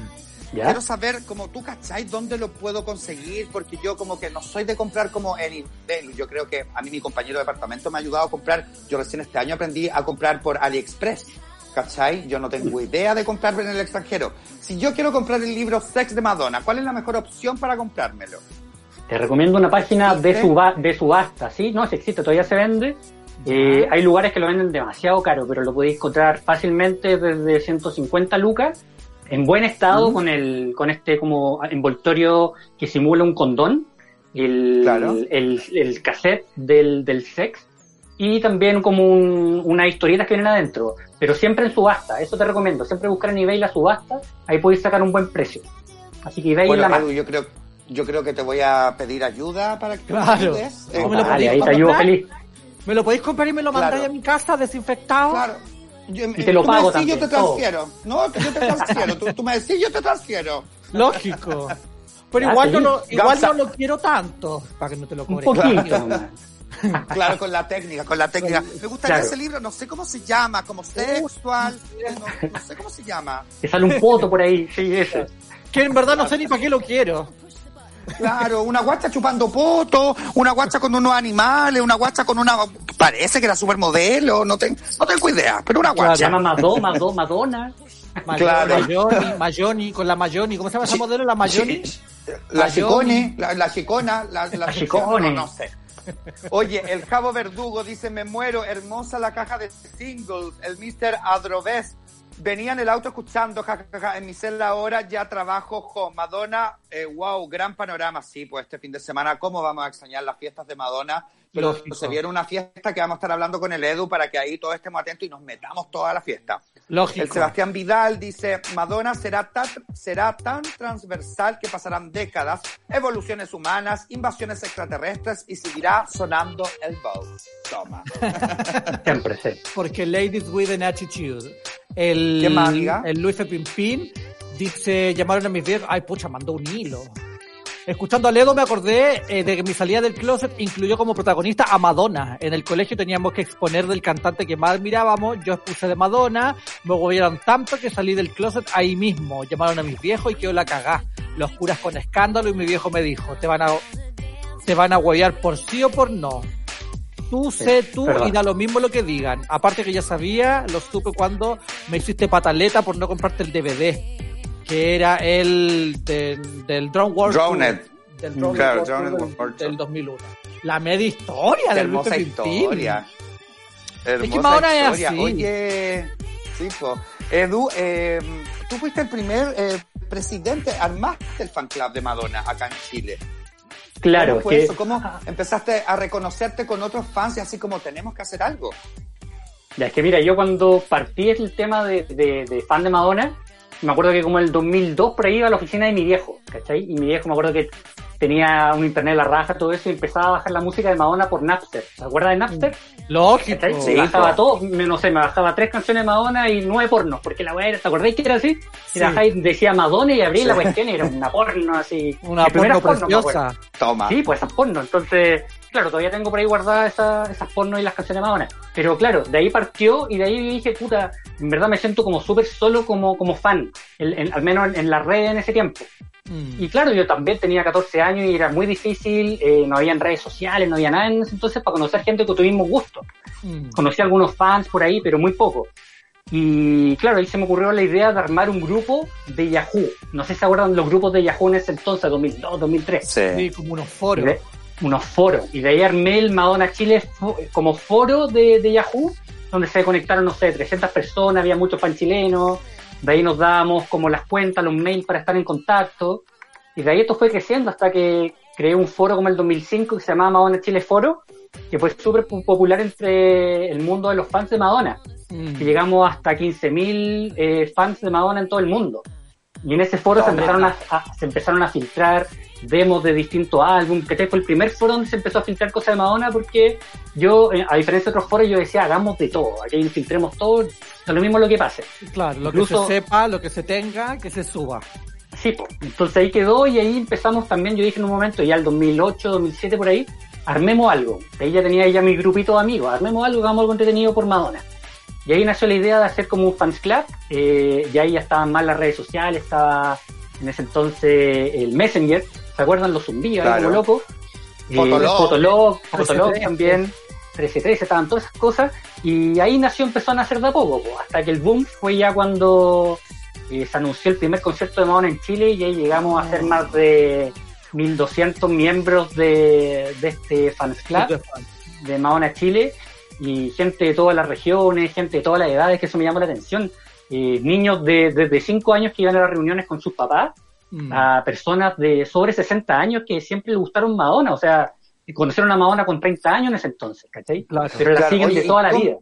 ¿Ya? Quiero saber, como tú, ¿cachai? ¿Dónde lo puedo conseguir? Porque yo como que no soy de comprar como en eBay. Yo creo que a mí mi compañero de departamento me ha ayudado a comprar. Yo recién este año aprendí a comprar por AliExpress. ¿Cachai? Yo no tengo idea de comprar en el extranjero. Si yo quiero comprar el libro Sex de Madonna, ¿cuál es la mejor opción para comprármelo? Te recomiendo una página de, suba, de subasta, ¿sí? No, si existe, todavía se vende. Eh, hay lugares que lo venden demasiado caro, pero lo podéis encontrar fácilmente desde 150 lucas, en buen estado, con el con este como envoltorio que simula un condón, el, Claro. el, el cassette del, del sex, y también como un, unas historietas que vienen adentro, pero siempre en subasta, eso te recomiendo, siempre buscar en eBay la subasta, ahí podéis sacar un buen precio. Así que eBay Bueno, la más. yo creo, yo creo que te voy a pedir ayuda para que me Claro. ayudes. Eh, No me lo ahí te ayudo comprar. feliz. ¿Me lo podéis comprar y me lo mandáis Claro. a mi casa desinfectado? Claro. Yo- Y te lo tú me pago decís, yo también, te transfiero. No, yo te transfiero. tú, tú me decís, yo te transfiero. Lógico. Pero igual, sí. no lo, igual no lo quiero tanto. Para que no te lo Un cobre. poquito nomás. Claro, con la técnica, con la técnica. Me gustaría Claro. ese libro, no sé cómo se llama, como sexual, no, no sé cómo se llama. Te sale un poto por ahí, sí, ese. Que en verdad no sé ni para qué lo quiero. Claro, una guacha chupando poto, una guacha con unos animales, una guacha con una... Parece que era supermodelo, no, ten- no tengo idea, pero una Se guacha. llama Mado, Mado, Madonna. Claro. Mayoni, Mayoni, con la Mayoni. ¿Cómo se llama esa modelo? La Mayoni. La Mayoni. chicone, la, la chicona, la, la, La chicone. No, no sé. Oye, el Javo Verdugo dice, me muero, hermosa la caja de singles, el Mr. Adroves. Venía en el auto escuchando, ja, ja, en mi celda ahora, ya trabajo, jo, Madonna, eh, wow, gran panorama, sí, pues este fin de semana, ¿cómo vamos a extrañar las fiestas de Madonna? Pero Lógico. se viene una fiesta que vamos a estar hablando con el Edu para que ahí todos estemos atentos y nos metamos toda la fiesta. Lógico. El Sebastián Vidal dice, Madonna será tan, será tan transversal que pasarán décadas, evoluciones humanas, invasiones extraterrestres y seguirá sonando el Vogue. Toma. (laughs) Siempre, sí. Porque Ladies with an Attitude. El, ¿Qué más, amiga? el Luis Pimpín dice, llamaron a mis viejos, ay pucha, mandó un hilo. Escuchando a Ledo me acordé eh, de que mi salida del closet incluyó como protagonista a Madonna. En el colegio teníamos que exponer del cantante que más mirábamos. Yo expuse de Madonna, me movieron tanto que salí del closet ahí mismo. Llamaron a mis viejos y quedó la cagá. Los curas con escándalo y mi viejo me dijo, te van a, te van a huevear por sí o por no. Tú sé tú verdad. y da lo mismo lo que digan. Aparte que ya sabía, lo supe cuando me hiciste pataleta por no comprarte el DVD, que era el del, del Drone World Drowned. Del Drone Claro, World del, World Tour. del 2001. La media historia del hermosa historia. Hermosa Madonna es historia. así. Oye, sí. Edu, eh, tú fuiste el primer eh, presidente, armaste el fan club de Madonna acá en Chile. Claro, ¿Cómo es fue que eso? ¿Cómo empezaste a reconocerte con otros fans y así como tenemos que hacer algo? Ya, es que mira, yo cuando partí el tema de, de, de fan de Madonna, me acuerdo que como en el 2002 por ahí iba a la oficina de mi viejo, ¿cachai? Y mi viejo me acuerdo que tenía un internet a la raja, todo eso, y empezaba a bajar la música de Madonna por Napster. ¿Se acuerdas de Napster? Lógico. ¿Cachai? Sí, bajaba todo, me- no sé, me bajaba tres canciones de Madonna y nueve pornos, porque la weá era, ¿te acordáis que era así? Sí. Era ahí, decía Madonna y abrí la cuestión y era una porno así. Una porno acuerdo. preciosa. Toma. Sí, pues esas porno. Entonces, claro, todavía tengo por ahí guardadas esas, esas porno y las canciones Madonna. Pero claro, de ahí partió y de ahí dije, puta, en verdad me siento como súper solo como, como fan, en- en- al menos en, en la red en ese tiempo. Mm. Y claro, yo también tenía 14 años y era muy difícil, eh, no habían redes sociales, no había nada en ese entonces para conocer gente con tu mismo gusto. Mm. Conocí a algunos fans por ahí, pero muy poco. Y claro, ahí se me ocurrió la idea de armar un grupo de Yahoo. No sé si se acuerdan los grupos de Yahoo en ese entonces, 2002, 2003 Sí, como unos foros. Unos foros. Y de ahí armé el Madonna Chile como foro de, de Yahoo, donde se conectaron, no sé, 300 personas, había muchos fan chilenos. De ahí nos dábamos como las cuentas, los mails para estar en contacto. Y de ahí esto fue creciendo hasta que creé un foro como el 2005 que se llamaba Madonna Chile Foro, que fue súper pu- popular entre el mundo de los fans de Madonna. Mm. Y llegamos hasta 15.000 eh, fans de Madonna en todo el mundo. Y en ese foro se empezaron a, a- se empezaron a filtrar demos de distintos álbumes, que fue el primer foro donde se empezó a filtrar cosas de Madonna porque yo, eh, a diferencia de otros foros, yo decía, hagamos de todo, aquí filtremos todo, da lo mismo lo que pase. Claro, lo Incluso- que se sepa, lo que se tenga, que se suba. Sí, po. entonces ahí quedó y ahí empezamos también, yo dije en un momento, ya el 2008, 2007 por ahí, armemos algo. Ahí ya tenía ya mi grupito de amigos, armemos algo, hagamos algo entretenido por Madonna. Y ahí nació la idea de hacer como un fans club, eh, y ahí ya estaban más las redes sociales, estaba en ese entonces el Messenger, ¿se acuerdan los zumbidos ahí Claro. como locos? Fotolog. Fotolog, Fotolog 1313. también, 1313, estaban todas esas cosas, y ahí nació, empezó a nacer de a poco, po, hasta que el boom fue ya cuando eh, se anunció el primer concierto de Madonna en Chile y ahí llegamos a ser más de 1200 miembros de, de este fans club de Madonna Chile y gente de todas las regiones, gente de todas las edades, que eso me llama la atención. Eh, niños de desde 5 años que iban a las reuniones con sus papás, Mm. a personas de sobre 60 años que siempre le gustaron Madonna, o sea, conocieron a Madonna con 30 años en ese entonces, ¿cachai? Claro. Pero la Claro, siguen oye, de ¿y toda la cómo- vida.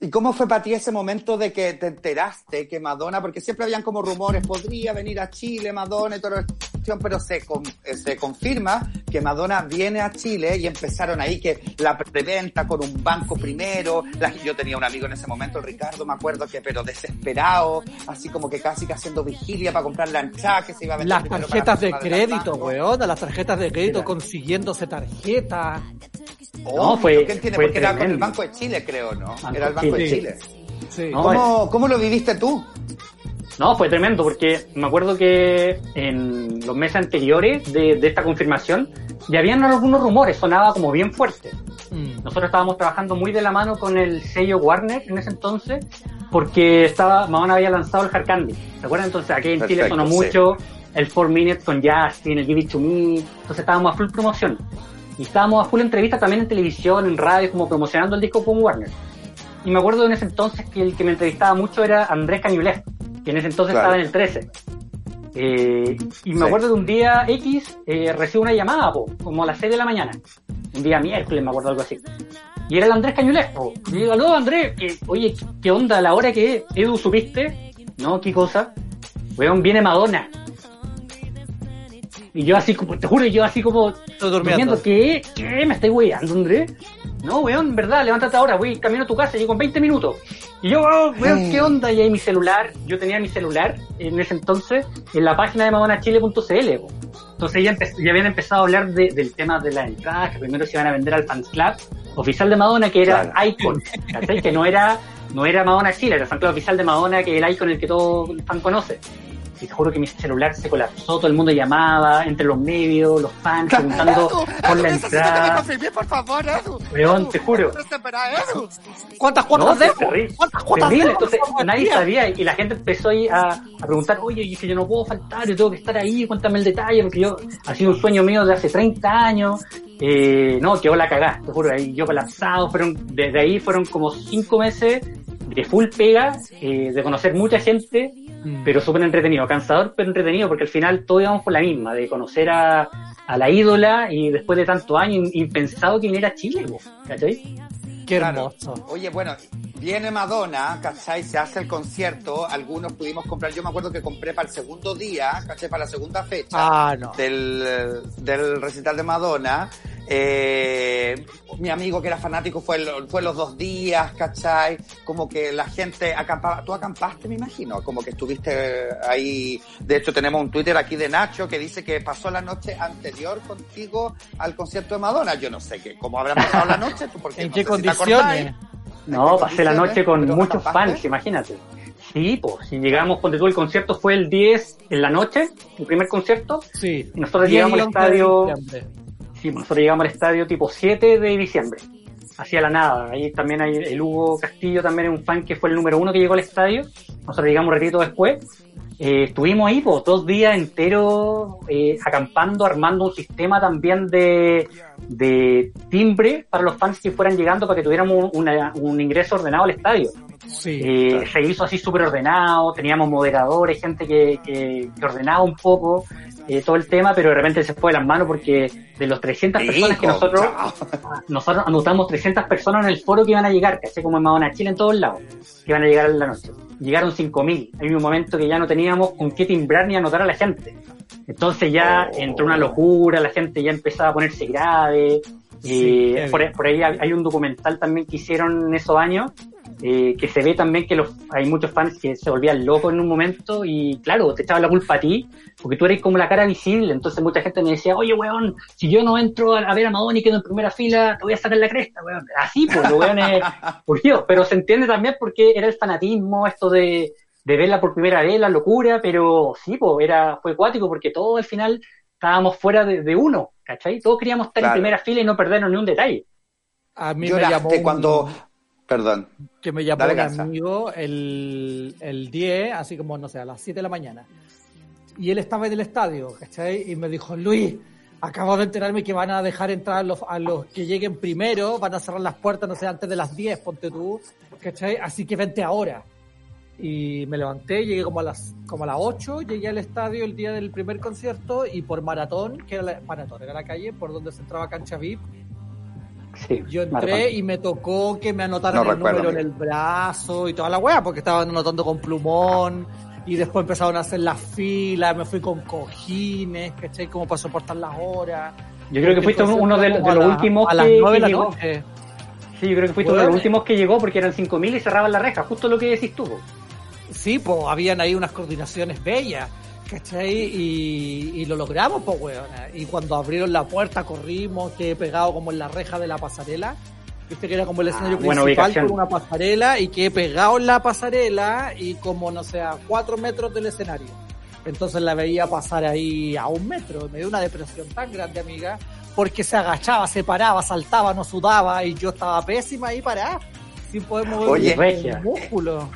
¿Y cómo fue para ti ese momento de que te enteraste que Madonna, porque siempre habían como rumores, podría venir a Chile Madonna y toda la cuestión, pero se, con- eh, se confirma que Madonna viene a Chile y empezaron ahí que la preventa con un banco primero. La- yo tenía un amigo en ese momento, el Ricardo, me acuerdo que, pero desesperado, así como que casi que haciendo vigilia para comprar la anchada que se iba a vender Las tarjetas de crédito, weón, las tarjetas de crédito consiguiéndose tarjetas. Oh, No, fue- ¿Qué entiende? fue Porque era con el tremendo. Banco de Chile, creo, ¿no? Banco Era el Banco de Chile. Chile. Sí. ¿Cómo, ¿Cómo lo viviste tú? No, fue tremendo porque me acuerdo que en los meses anteriores de, de esta confirmación ya habían algunos rumores, sonaba como bien fuerte. Mm. Nosotros estábamos trabajando muy de la mano con el sello Warner en ese entonces porque estaba Madonna había lanzado el Hard Candy. ¿Se acuerdan? Entonces aquí en Chile Perfecto, sonó sí. mucho el 4 Minutes con Justin, el Give It To Me. Entonces estábamos a full promoción. Y estábamos a full entrevistas también en televisión, en radio, como promocionando el disco con Warner. Y me acuerdo en ese entonces que el que me entrevistaba mucho era Andrés Cañulet, que en ese entonces Claro. estaba en el 13. Eh, y me Sí. acuerdo de un día X, eh, recibo una llamada, po, como a las 6 de la mañana. Un día miércoles, me acuerdo algo así. Y era el Andrés Cañulet, po. Y digo, aló Andrés, que, oye, ¿qué onda? ¿A la hora que es? Edu, ¿supiste? No, ¿qué cosa? Weón, viene Madonna. Y yo así como, te juro, yo así como Estoy durmiendo. ¿Qué? ¿Qué? ¿Me estáis weyando, Andrés? No, weón, verdad, levántate ahora, voy camino a tu casa, llego en 20 minutos. Y yo, oh, weón, ¿qué onda? Y ahí mi celular, yo tenía mi celular en ese entonces en la página de madonachile.cl. Entonces ya, ya habían empezado a hablar de- del tema de las entradas, que primero se iban a vender al fan club oficial de Madonna, que era Claro. Icon, ¿cachai? Que no era, no era Madonna Chile, era el fan club oficial de Madonna, que es el Icon el que todo el fan conoce. Y te juro que mi celular se colapsó, todo el mundo llamaba, entre los medios, los fans, preguntando por la entrada. por favor, Edu. Weón, te juro. Edu. ¿Cuántas cuotas de terrible. ¿Cuántas cuotas Terrible, de entonces nadie sabía y la gente empezó ahí a, a preguntar, oye, y si yo no puedo faltar, yo tengo que estar ahí, cuéntame el detalle, porque yo, ha sido un sueño mío de hace 30 años, eh, no, quedó la cagada, te juro, ahí yo colapsado, fueron, desde ahí fueron como cinco meses de full pega, eh, de conocer mucha gente, Mm. pero súper entretenido, cansador pero entretenido, porque al final todos íbamos por la misma, de conocer a, a la ídola y después de tantos años impensado que viniera a Chile, ¿cachai? Qué Claro. hermoso. Oye, bueno, viene Madonna, ¿cachai? Se hace el concierto, algunos pudimos comprar, yo me acuerdo que compré para el segundo día, ¿cachai? Para la segunda fecha Ah, no. del, eh, del recital de Madonna. Eh, mi amigo que era fanático fue, el- fue los dos días, ¿cachai? Como que la gente acampaba, tú acampaste, me imagino, como que estuviste ahí. De hecho, tenemos un Twitter aquí de Nacho que dice que pasó la noche anterior contigo al concierto de Madonna. Yo no sé qué, cómo habrá pasado la noche, tú ¿En no qué si condiciones? acordáis. No, ¿En qué pasé la noche con ¿Pero muchos fans, imagínate. Sí, pues, si llegamos, ponte tú, el concierto fue el 10 en la noche, el primer concierto, Sí. y nosotros 10 y llegamos al 11 de estadio, diciembre. sí, nosotros llegamos al estadio tipo 7 de diciembre, hacia la nada, ahí también hay el Hugo Castillo, también es un fan que fue el número uno que llegó al estadio, nosotros llegamos un ratito después, eh, estuvimos ahí pues, dos días enteros eh, acampando, armando un sistema también de, de timbre para los fans que fueran llegando para que tuviéramos una- un ingreso ordenado al estadio. Sí. Eh, se hizo así súper ordenado, teníamos moderadores, gente que, que, que ordenaba un poco eh, todo el tema, pero de repente se fue de las manos porque de los 300 personas que nosotros, chao. nosotros anotamos 300 personas en el foro que iban a llegar, caché como en Madonna Chile en todos lados, que iban a llegar en la noche. Llegaron 5.000, hay un momento que ya no teníamos con qué timbrar ni anotar a la gente. Entonces ya Oh. entró una locura, la gente ya empezaba a ponerse grave. Sí, eh, por, por ahí hay un documental también que hicieron en esos años, eh, que se ve también que los, hay muchos fans que se volvían locos en un momento y claro, te echaban la culpa a ti, porque tú eres como la cara visible, entonces mucha gente me decía, oye weón, si yo no entro a, a ver a Madonna y quedo en primera fila, te voy a sacar la cresta, weón. Así pues, los weones, (laughs) por Dios, pero se entiende también porque era el fanatismo, esto de, de verla por primera vez, la locura, pero sí, pues era, fue acuático porque todos al final estábamos fuera de, de uno, ¿cachai? Todos queríamos estar Claro. en primera fila y no perdernos ni un detalle. A mí me Lloraste llamó un- cuando... Perdón. que me llamó Dale, un Gansa. amigo el, el 10, así como, no sé, a las 7 de la mañana. Y él estaba en el estadio, ¿cachai? Y me dijo, Luis, acabo de enterarme que van a dejar entrar a los, a los que lleguen primero, van a cerrar las puertas, no sé, antes de las 10, ponte tú, ¿cachai? Así que vente ahora. Y me levanté, llegué como a las como a las 8, llegué al estadio el día del primer concierto y por maratón, que era la, maratón, era la calle por donde se entraba cancha VIP, Sí, yo entré maratón. y me tocó que me anotaran No el recuerdo, número en el brazo y toda la weá, porque estaban anotando con plumón y después empezaron a hacer las filas, me fui con cojines, ¿cachai? Como para soportar las horas. Yo creo que fuiste uno de, de los la- últimos a las que, 9 de la noche. Sí, yo creo que fuiste uno de los últimos que llegó porque eran 5.000 y cerraban la reja, justo lo que decís tú. Sí, pues habían ahí unas coordinaciones bellas, ¿cachai? Y, y lo logramos, pues, weona. Y cuando abrieron la puerta, corrimos, quedé pegado como en la reja de la pasarela. Viste que era como el escenario Ah, principal con una pasarela y quedé pegado en la pasarela y como, no sé, a cuatro metros del escenario. Entonces la veía pasar ahí a un metro. Me dio una depresión tan grande, amiga, porque se agachaba, se paraba, saltaba, no sudaba y yo estaba pésima ahí parada, sin poder mover Oye. Regia. músculo.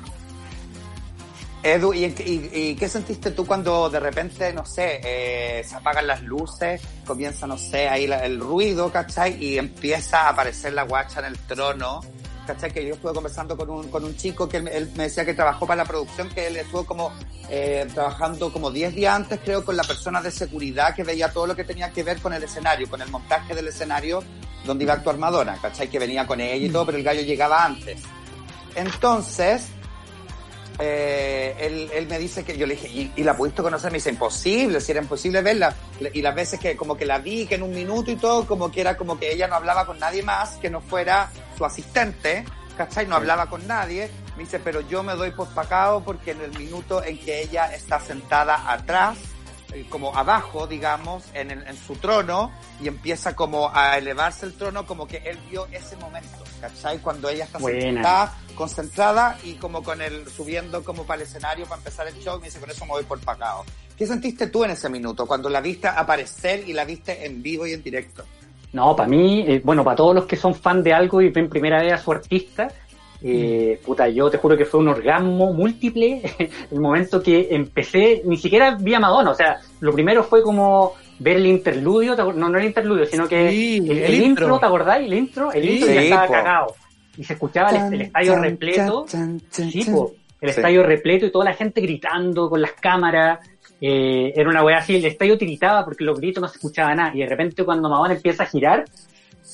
Edu, ¿y, y- y qué sentiste tú cuando de repente, no sé, eh, se apagan las luces, comienza, no sé, ahí la- el ruido, ¿cachai? Y empieza a aparecer la guacha en el trono, ¿cachai? Que yo estuve conversando con un, con un chico que él, él me decía que trabajó para la producción, que él estuvo como eh, trabajando como 10 días antes, creo, con la persona de seguridad que veía todo lo que tenía que ver con el escenario, con el montaje del escenario donde iba a actuar Madonna, ¿cachai? Que venía con ella y todo, pero el gallo llegaba antes. Entonces, eh, él, él me dice que yo le dije, ¿y, y la pudiste conocer? Me dice, imposible, si era imposible verla. Y las veces que como que la vi, que en un minuto y todo, como que era como que ella no hablaba con nadie más, que no fuera su asistente, ¿cachai? No hablaba con nadie. Me dice, pero yo me doy por pacado porque en el minuto en que ella está sentada atrás, eh, como abajo, digamos, en, el- en su trono, y empieza como a elevarse el trono, como que él vio ese momento, ¿cachai? Cuando ella está Buena. sentada, concentrada y como con él subiendo como para el escenario para empezar el show, y me dice, con eso me voy por pacado. ¿Qué sentiste tú en ese minuto, cuando la viste aparecer y la viste en vivo y en directo? No, para mí, eh, bueno, para todos los que son fan de algo y ven primera vez a su artista, eh, puta, yo te juro que fue un orgasmo múltiple (laughs) el momento que empecé, ni siquiera vi a Madonna, o sea, lo primero fue como ver el interludio, ¿te acuer- no, no el interludio, sino que Sí, el, el el intro, intro. ¿te acordáis? El intro, el Sí. intro ya Sí, estaba po. cagado. Y se escuchaba el, el estadio Chan, repleto. chan, chan, Sí, po, el Sí. estadio repleto y toda la gente gritando con las cámaras. eh, era una weá así, el estadio tiritaba porque los gritos no se escuchaba nada. Y de repente cuando Madonna empieza a girar,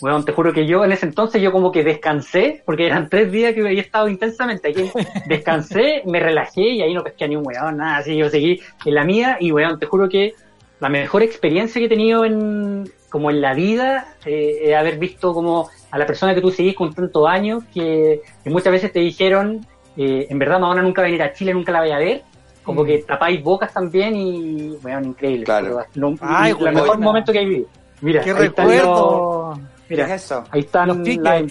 weón, te juro que yo en ese entonces yo como que descansé, porque eran tres días que había estado intensamente aquí. (laughs) Descansé, me relajé y ahí no pesqué ni un weón, nada así. Yo seguí en la mía y weón, te juro que la mejor experiencia que he tenido en, como en la vida, eh, es haber visto como a la persona que tú seguís con tantos años, que, que muchas veces te dijeron, eh, en verdad Madonna nunca va a venir a Chile, nunca la vaya a ver, como Mm. que tapáis bocas también y, bueno, increíble. Claro. Lo, Ay, el mejor momento que he vivido. Mira, ¡Qué ahí están recuerdo! los- ¿Qué mira, es eso? ahí están Los la,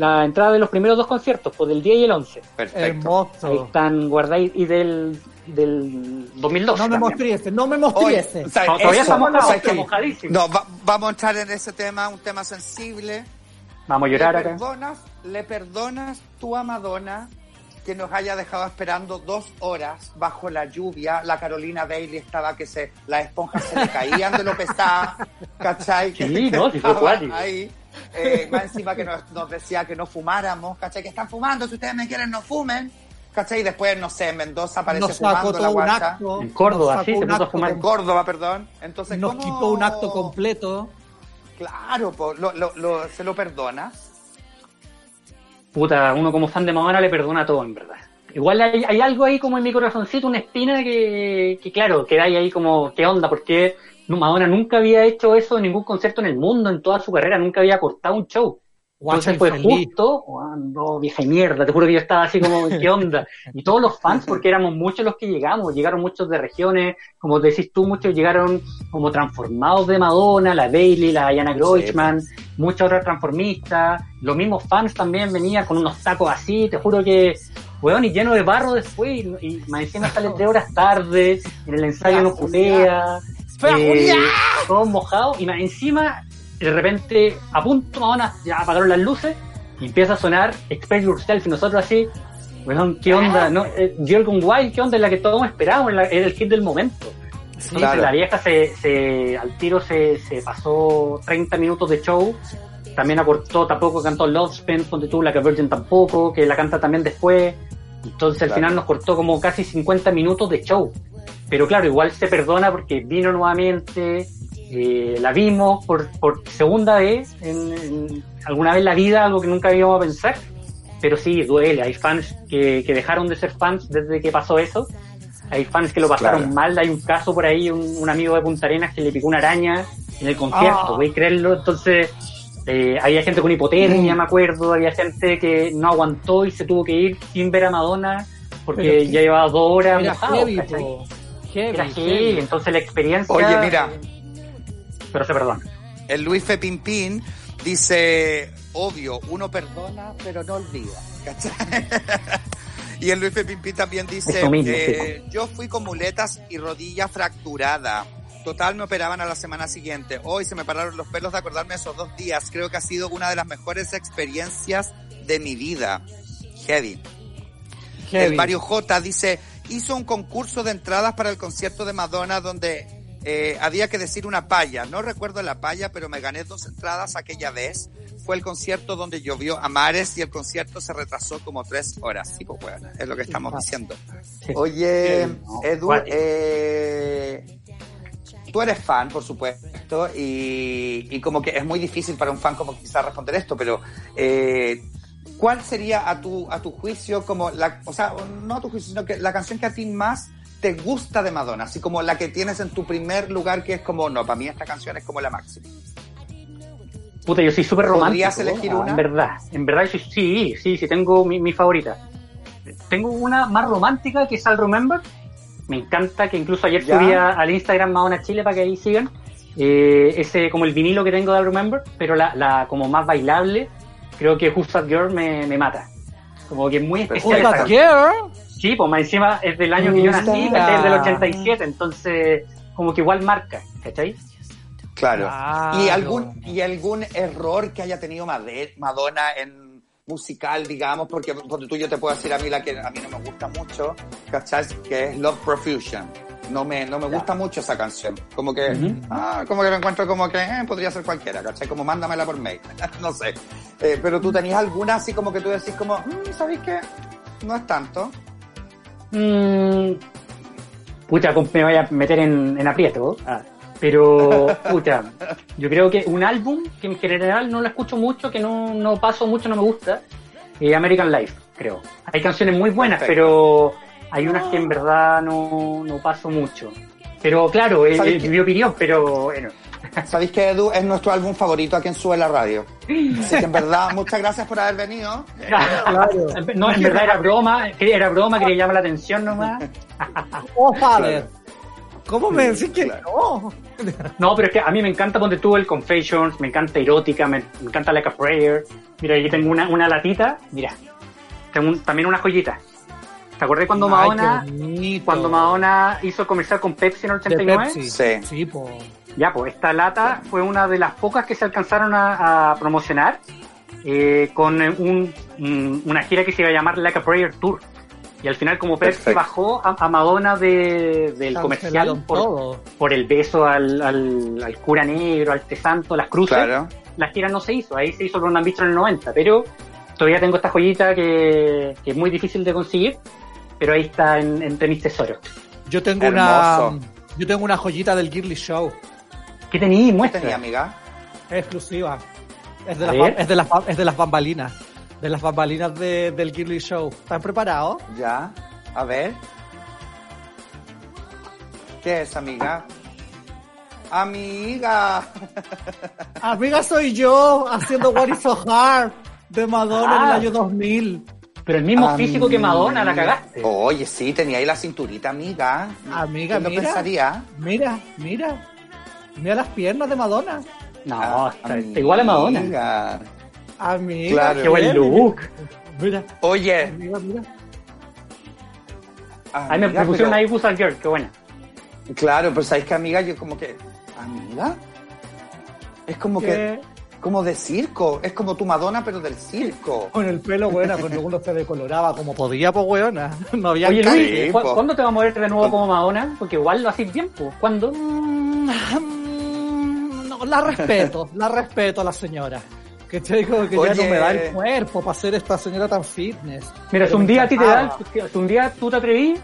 la entrada de los primeros dos conciertos, pues del 10 y el 11. Perfecto. Ahí Hermoso. están guardados y del, del 2012. No me mostriese, no me mostriese. ¿sabes? No, todavía Eso, está mojado, ¿sabes está qué? mojadísimo. No, va- vamos a entrar en ese tema, un tema sensible. Vamos a llorar ¿Le acá. perdonas, ¿Le perdonas tú a Madonna que nos haya dejado esperando dos horas bajo la lluvia? La Carolina Bailey estaba que se, las esponjas se le caían de lo pesada, ¿cachai? Que- Sí, que no, sí fue ahí. Eh, más encima que nos, nos decía que no fumáramos, ¿cachai? Que están fumando, si ustedes me quieren no fumen. ¿Cachai? Y después, no sé, en Mendoza apareció Nos fumando la guacha. En Córdoba, sí, se puso a fumar. En Córdoba, perdón. Entonces, Nos ¿cómo- quitó un acto completo. Claro, po, lo, lo, lo- ¿se lo perdonas? Puta, uno como fan de Madonna le perdona todo, en verdad. Igual hay, hay algo ahí como en mi corazoncito, una espina que, que claro, que hay ahí como, ¿qué onda? Porque no, Madonna nunca había hecho eso en ningún concierto en el mundo, en toda su carrera, nunca había cortado un show. Entonces fue justo, no, vieja mierda, te juro que yo estaba así como, ¿qué onda? Y todos los fans, porque éramos muchos los que llegamos, llegaron muchos de regiones, como decís tú, muchos llegaron como transformados de Madonna, la Bailey, la Diana Grochman, muchas otras transformistas, los mismos fans también venían con unos tacos así, te juro que, weón, y lleno de barro después, y, y más encima sale (laughs) tres horas tarde, en el ensayo no putea, ¡Fea eh, todos mojados, y más encima, de repente, a punto Madonna, ya apagaron las luces, y empieza a sonar Express Yourself, y nosotros así, weón, ¿qué onda? ¿No? Eh, Jürgen Wild, ¿qué onda? Es la que todos esperábamos, era el hit del momento. Entonces Claro. la vieja se, se, al tiro se, se pasó 30 minutos de show, también acortó, tampoco cantó Love Spent, ponte tú, la que Virgin tampoco, que la canta también después. Entonces al Claro. final nos cortó como casi 50 minutos de show. Pero claro, igual se perdona porque vino nuevamente, eh, la vimos por, por segunda vez, en, en alguna vez en la vida, algo que nunca íbamos a pensar. Pero sí, duele. Hay fans que, que dejaron de ser fans desde que pasó eso. Hay fans que lo pasaron Claro. mal. Hay un caso por ahí, un, un amigo de Punta Arenas que le picó una araña en el concierto, Ah. ¿podéis creerlo? Entonces, eh, había gente con hipotermia, me acuerdo, había gente que no aguantó y se tuvo que ir sin ver a Madonna porque ya llevaba dos horas Era mojado, heavy. Heavy, Era heavy. heavy, entonces la experiencia... Oye, mira, Pero se perdona. el Luis Fepimpín dice, obvio, uno perdona, pero no olvida. ¿cachai? (laughs) y el Luis Fepimpín también dice, mismo, eh, yo fui con muletas y rodilla fracturada. Total, me operaban a la semana siguiente. Hoy se me pararon los pelos de acordarme de esos dos días. Creo que ha sido una de las mejores experiencias de mi vida. Heavy. Heavy. El Mario J dice, hizo un concurso de entradas para el concierto de Madonna donde eh, había que decir una palla. No recuerdo la palla, pero me gané dos entradas aquella vez. Fue el concierto donde llovió a mares y el concierto se retrasó como tres horas. Sí, pues bueno, es lo que estamos diciendo. Oye, Edu, eh, tú eres fan, por supuesto, y, y como que es muy difícil para un fan como quizás responder esto, pero eh, ¿cuál sería a tu, a tu juicio como la, o sea, no a tu juicio, sino que la canción que a ti más te gusta de Madonna, así como la que tienes en tu primer lugar, que es como, no, para mí esta canción es como la máxima. Puta, yo soy súper romántico. ¿Podrías elegir ah, una? En verdad, en verdad, yo sí, sí, sí, tengo mi, mi favorita. Tengo una más romántica que es Al Remember. Me encanta, que incluso ayer Ya. subí a- al Instagram Madonna Chile para que ahí sigan. Eh, ese como el vinilo que tengo de Al Remember, pero la, la como más bailable, creo que Who's That Girl me, me mata. Como que es muy especial. Who's esa that canción. girl? Sí, pues más encima es del año que yo nací, es del that? 87, entonces como que igual marca, ¿cachai? Claro. Claro. ¿Y algún, ¿Y algún error que haya tenido Madonna en musical, digamos? Porque por tú yo te puedo decir a mí la que a mí no me gusta mucho, ¿cachai? Que es Love Profusion. No me, no me gusta mucho esa canción. Como que, ah, como que lo encuentro como que eh, podría ser cualquiera, ¿cachai? Como mándamela por mail. (laughs) no sé. Eh, pero tú tenías alguna así como que tú decís como, mm, ¿sabéis qué? No es tanto. Mm, com- me voy a meter en, en aprieto. Ah, pero, (laughs) pucha, yo creo que un álbum que en general no lo escucho mucho, que no, no paso mucho, no me gusta, eh, American Life, creo. Hay canciones muy buenas, Perfecto. pero hay unas que en verdad no, no paso mucho. Pero claro, es, ¿Sabes es mi opinión, pero bueno. ¿Sabéis que Edu es nuestro álbum favorito aquí en Sube la Radio? Así que en verdad, muchas gracias por haber venido. No, en verdad era broma, era broma, quería llamar la atención nomás. Oh, father. ¿Cómo me decís que claro. no? No, pero es que a mí me encanta donde tuvo el Confessions, me encanta Erótica, me, me encanta Like a Prayer. Mira, aquí tengo una, una latita, mira. Tengo un- también una joyita. ¿Te acordás cuando Ay, bonito. cuando Madonna hizo el comercial con Pepsi en el De 89? Pepsi. Sí. Sí, po. Ya, pues esta lata fue una de las pocas que se alcanzaron a, a promocionar eh, con un- un- una gira que se iba a llamar Like a Prayer Tour. Y al final, como Pepsi bajó a, a Madonna de- del comercial por, el beso al, al, al cura negro, al tesanto, las cruces, Claro. la gira no se hizo. Ahí se hizo Ronan Bicho en el 90, pero todavía tengo esta joyita que, que es muy difícil de conseguir, pero ahí está en- entre mis tesoros. Yo tengo Hermoso. una yo tengo una joyita del Girly Show. ¿Qué tení? ¿Qué Muestra. tenía, amiga? Es exclusiva. Es de, las, es, de las, es de las bambalinas. De las bambalinas de- del Girly Show. ¿Están preparados? Ya. A ver. ¿Qué es, amiga? Amiga. Amiga, soy yo haciendo What is so hard de Madonna en Ah. el año 2000. Pero el mismo físico que Madonna, la cagaste. Oye, sí, tenía ahí la cinturita, amiga. Amiga, ¿Quién lo mira. pensaría? Mira, mira. Mira las piernas de Madonna. No, Ah, está, está igual a Madonna. amiga. Amiga. Claro. Qué buen look. Mira, Oye, amiga, mira. Ahí me, pusieron pero- ahí Busan Girl, qué buena. Claro, pero ¿sabes qué, amiga? Yo como que... ¿Amiga? Es como que... Como de circo. Es como tu Madonna, pero del circo. Con el pelo, buena, cuando uno se decoloraba como podía, pues, weona. No había Oye. Luis, Sí, ¿cu- po. ¿cuándo te vas a mover de nuevo como Madonna? Porque igual lo haces pues. ¿Cuándo? Mm, no, la respeto, la respeto a la señora. ¿Cachai? Como que ya no me da el cuerpo para ser esta señora tan fitness. Mira, si un día a ti te da, si un día tú te atreví,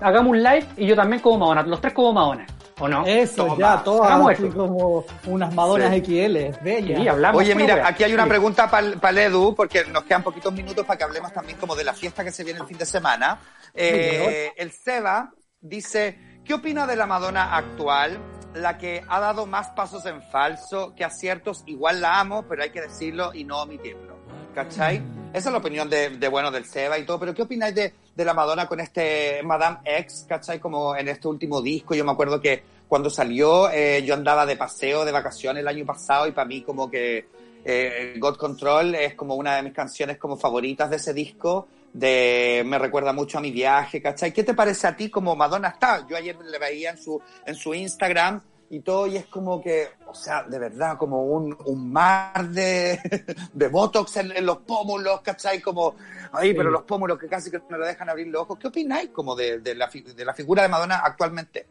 hagamos un live y yo también como Madonna, los tres como Madonna, ¿o no? Eso, Toma, ya, todas así eso. como unas Madonas Sí. XL, bellas. Sí, hablamos. Oye, mira, aquí hay una pregunta para el Edu, porque nos quedan poquitos minutos para que hablemos también como de la fiesta que se viene el fin de semana. Eh, el Seba dice, ¿qué opina de la Madonna actual? La que ha dado más pasos en falso que aciertos, igual la amo, pero hay que decirlo y no omitirlo. ¿Cachai? Esa es la opinión de, de, bueno, del Seba y todo, pero ¿qué opináis de, de la Madonna con este Madame X, ¿cachai? Como en este último disco, yo me acuerdo que cuando salió eh, yo andaba de paseo, de vacaciones el año pasado y para mí como que eh, God Control es como una de mis canciones como favoritas de ese disco, de me recuerda mucho a mi viaje, ¿cachai? ¿Qué te parece a ti como Madonna está? Yo ayer le veía en su, en su Instagram y todo y es como que, o sea, de verdad, como un, un mar de, (laughs) de Botox en, en los pómulos, ¿cachai? Como, ay, pero los pómulos que casi que no le dejan abrir los ojos. ¿Qué opináis como de, de, la, de la figura de Madonna actualmente?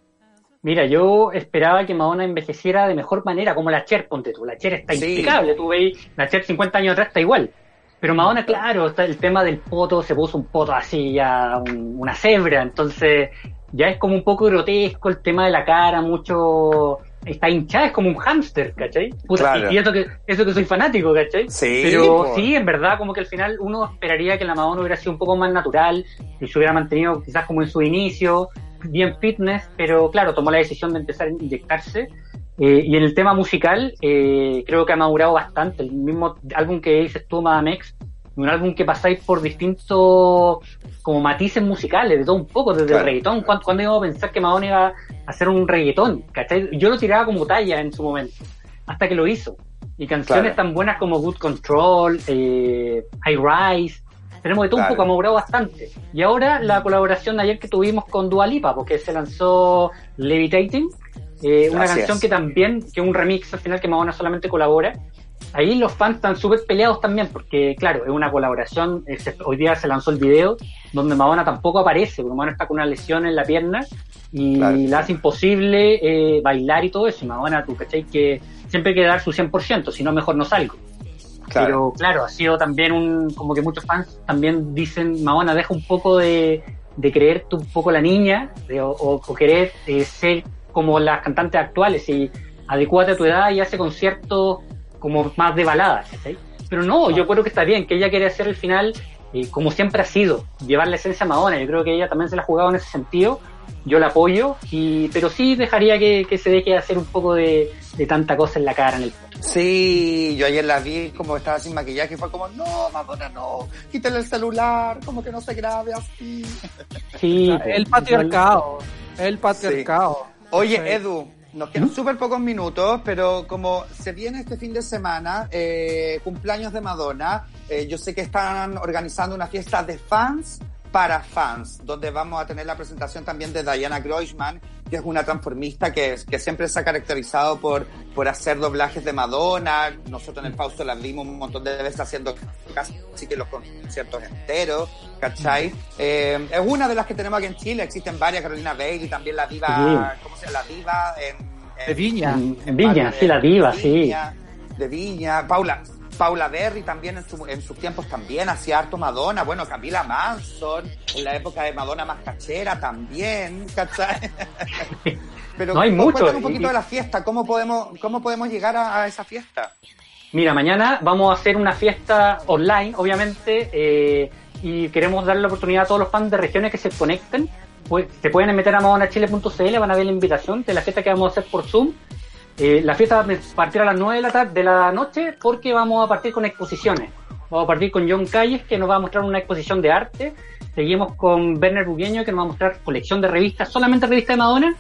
Mira, yo esperaba que Madonna envejeciera de mejor manera, como la Cher, ponte tú. La Cher está Sí. impecable, tú veis, la Cher 50 años atrás está igual. Pero Madonna, claro, está el tema del poto, se puso un poto así, ya un- una cebra, entonces ya es como un poco grotesco el tema de la cara, mucho... Está hinchada, es como un hámster, ¿cachai? Puta, Claro. Y, eso que, eso que soy fanático, ¿cachai? Sí, Pero sí, en verdad, como que al final uno esperaría que la Madonna hubiera sido un poco más natural, y se hubiera mantenido quizás como en su inicio, bien fitness, pero claro, tomó la decisión de empezar a inyectarse. Eh, y en el tema musical, eh, creo que ha madurado bastante. El mismo álbum que dices tú, Madame X, un álbum que pasáis por distintos como matices musicales, de todo un poco, desde Claro. el reggaetón. ¿Cuándo, cuándo íbamos a pensar que Madonna iba a hacer un reggaetón? ¿cachai? Yo lo tiraba como talla en su momento, hasta que lo hizo. Y canciones Claro. tan buenas como Good Control, eh, I Rise, tenemos de todo Claro. un poco, ha madurado bastante. Y ahora la colaboración de ayer que tuvimos con Dua Lipa, porque se lanzó Levitating, eh, una canción es. que también, que es un remix al final que Madonna solamente colabora. Ahí los fans están súper peleados también, porque claro, es una colaboración, eh, hoy día se lanzó el video, donde Madonna tampoco aparece, porque Madonna está con una lesión en la pierna y Claro. la hace imposible eh, bailar y todo eso. Y Madonna, tú cachai que siempre hay que dar su 100%, si no mejor no salgo. Claro. Pero claro, ha sido también un, como que muchos fans también dicen, Madonna, deja un poco de, de creerte un poco la niña, de- o, o- o querer eh, ser como las cantantes actuales y adecuate a tu edad y hace conciertos como más de baladas, ¿cachai? Pero no, yo creo que está bien, que ella quiere hacer el final eh, como siempre ha sido, llevar la esencia a Madonna, yo creo que ella también se la ha jugado en ese sentido, yo la apoyo, y, pero sí dejaría que, que se deje de hacer un poco de, de tanta cosa en la cara en el. Sí, yo ayer la vi como estaba sin maquillaje y fue como, no, Madonna, no, quítale el celular, como que no se grabe así. Sí, (laughs) El patriarcado. El patriarcado. Oye, Sí. Edu, nos quedan súper pocos minutos, pero como se viene este fin de semana, eh, cumpleaños de Madonna, eh, yo sé que están organizando una fiesta de fans para fans, donde vamos a tener la presentación también de Diana Groisman, que es una transformista que, que siempre se ha caracterizado por, por hacer doblajes de Madonna. Nosotros en el Fausto la vimos un montón de veces haciendo casi que los conciertos enteros, ¿cachai? Eh, es una de las que tenemos aquí en Chile, existen varias, Carolina Bailey, también la diva, ¿cómo se llama? La diva en, en- De Viña. En, en Viña, sí, la diva, de sí. Viña, De Viña, Paula, Paula Berry también en, su- en sus tiempos también hacía harto Madonna, bueno, Camila Manson, en la época de Madonna más cachera también, ¿cachai? (laughs) Pero No, hay mucho, un y- poquito de la fiesta, ¿cómo podemos, cómo podemos llegar a, a esa fiesta? Mira, mañana vamos a hacer una fiesta online, obviamente, eh, y queremos darle la oportunidad a todos los fans de regiones que se conecten. Pues, se pueden meter a madonachile.cl, van a ver la invitación de la fiesta que vamos a hacer por Zoom. Eh, la fiesta va a partir a las 9 de la, tarde, de la noche porque vamos a partir con exposiciones. Vamos a partir con John Calles, que nos va a mostrar una exposición de arte. Seguimos con Werner Bugueño, que nos va a mostrar colección de revistas, solamente revistas de Madonna.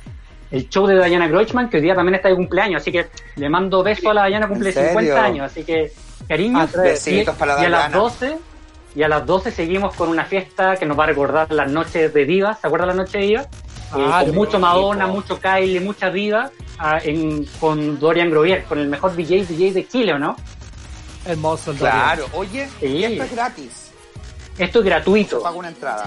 El show de Diana Grochman, que hoy día también está de cumpleaños, así que le mando besos a la Diana, cumple ¿En serio? 50 años, así que cariño. Ah, Besitos para la y a las Diana. 12 y a las 12 seguimos con una fiesta que nos va a recordar las noches de divas, ¿se acuerdan la noche de divas? Eh, Ah, con qué mucho Madonna, mucho Kylie, mucha diva ah, en- con Dorian Grovier, con el mejor DJ DJ de Chile, ¿o no? Hermoso el Dorian. Claro, oye, Sí. y esto es gratis, Esto es gratuito. pago una entrada.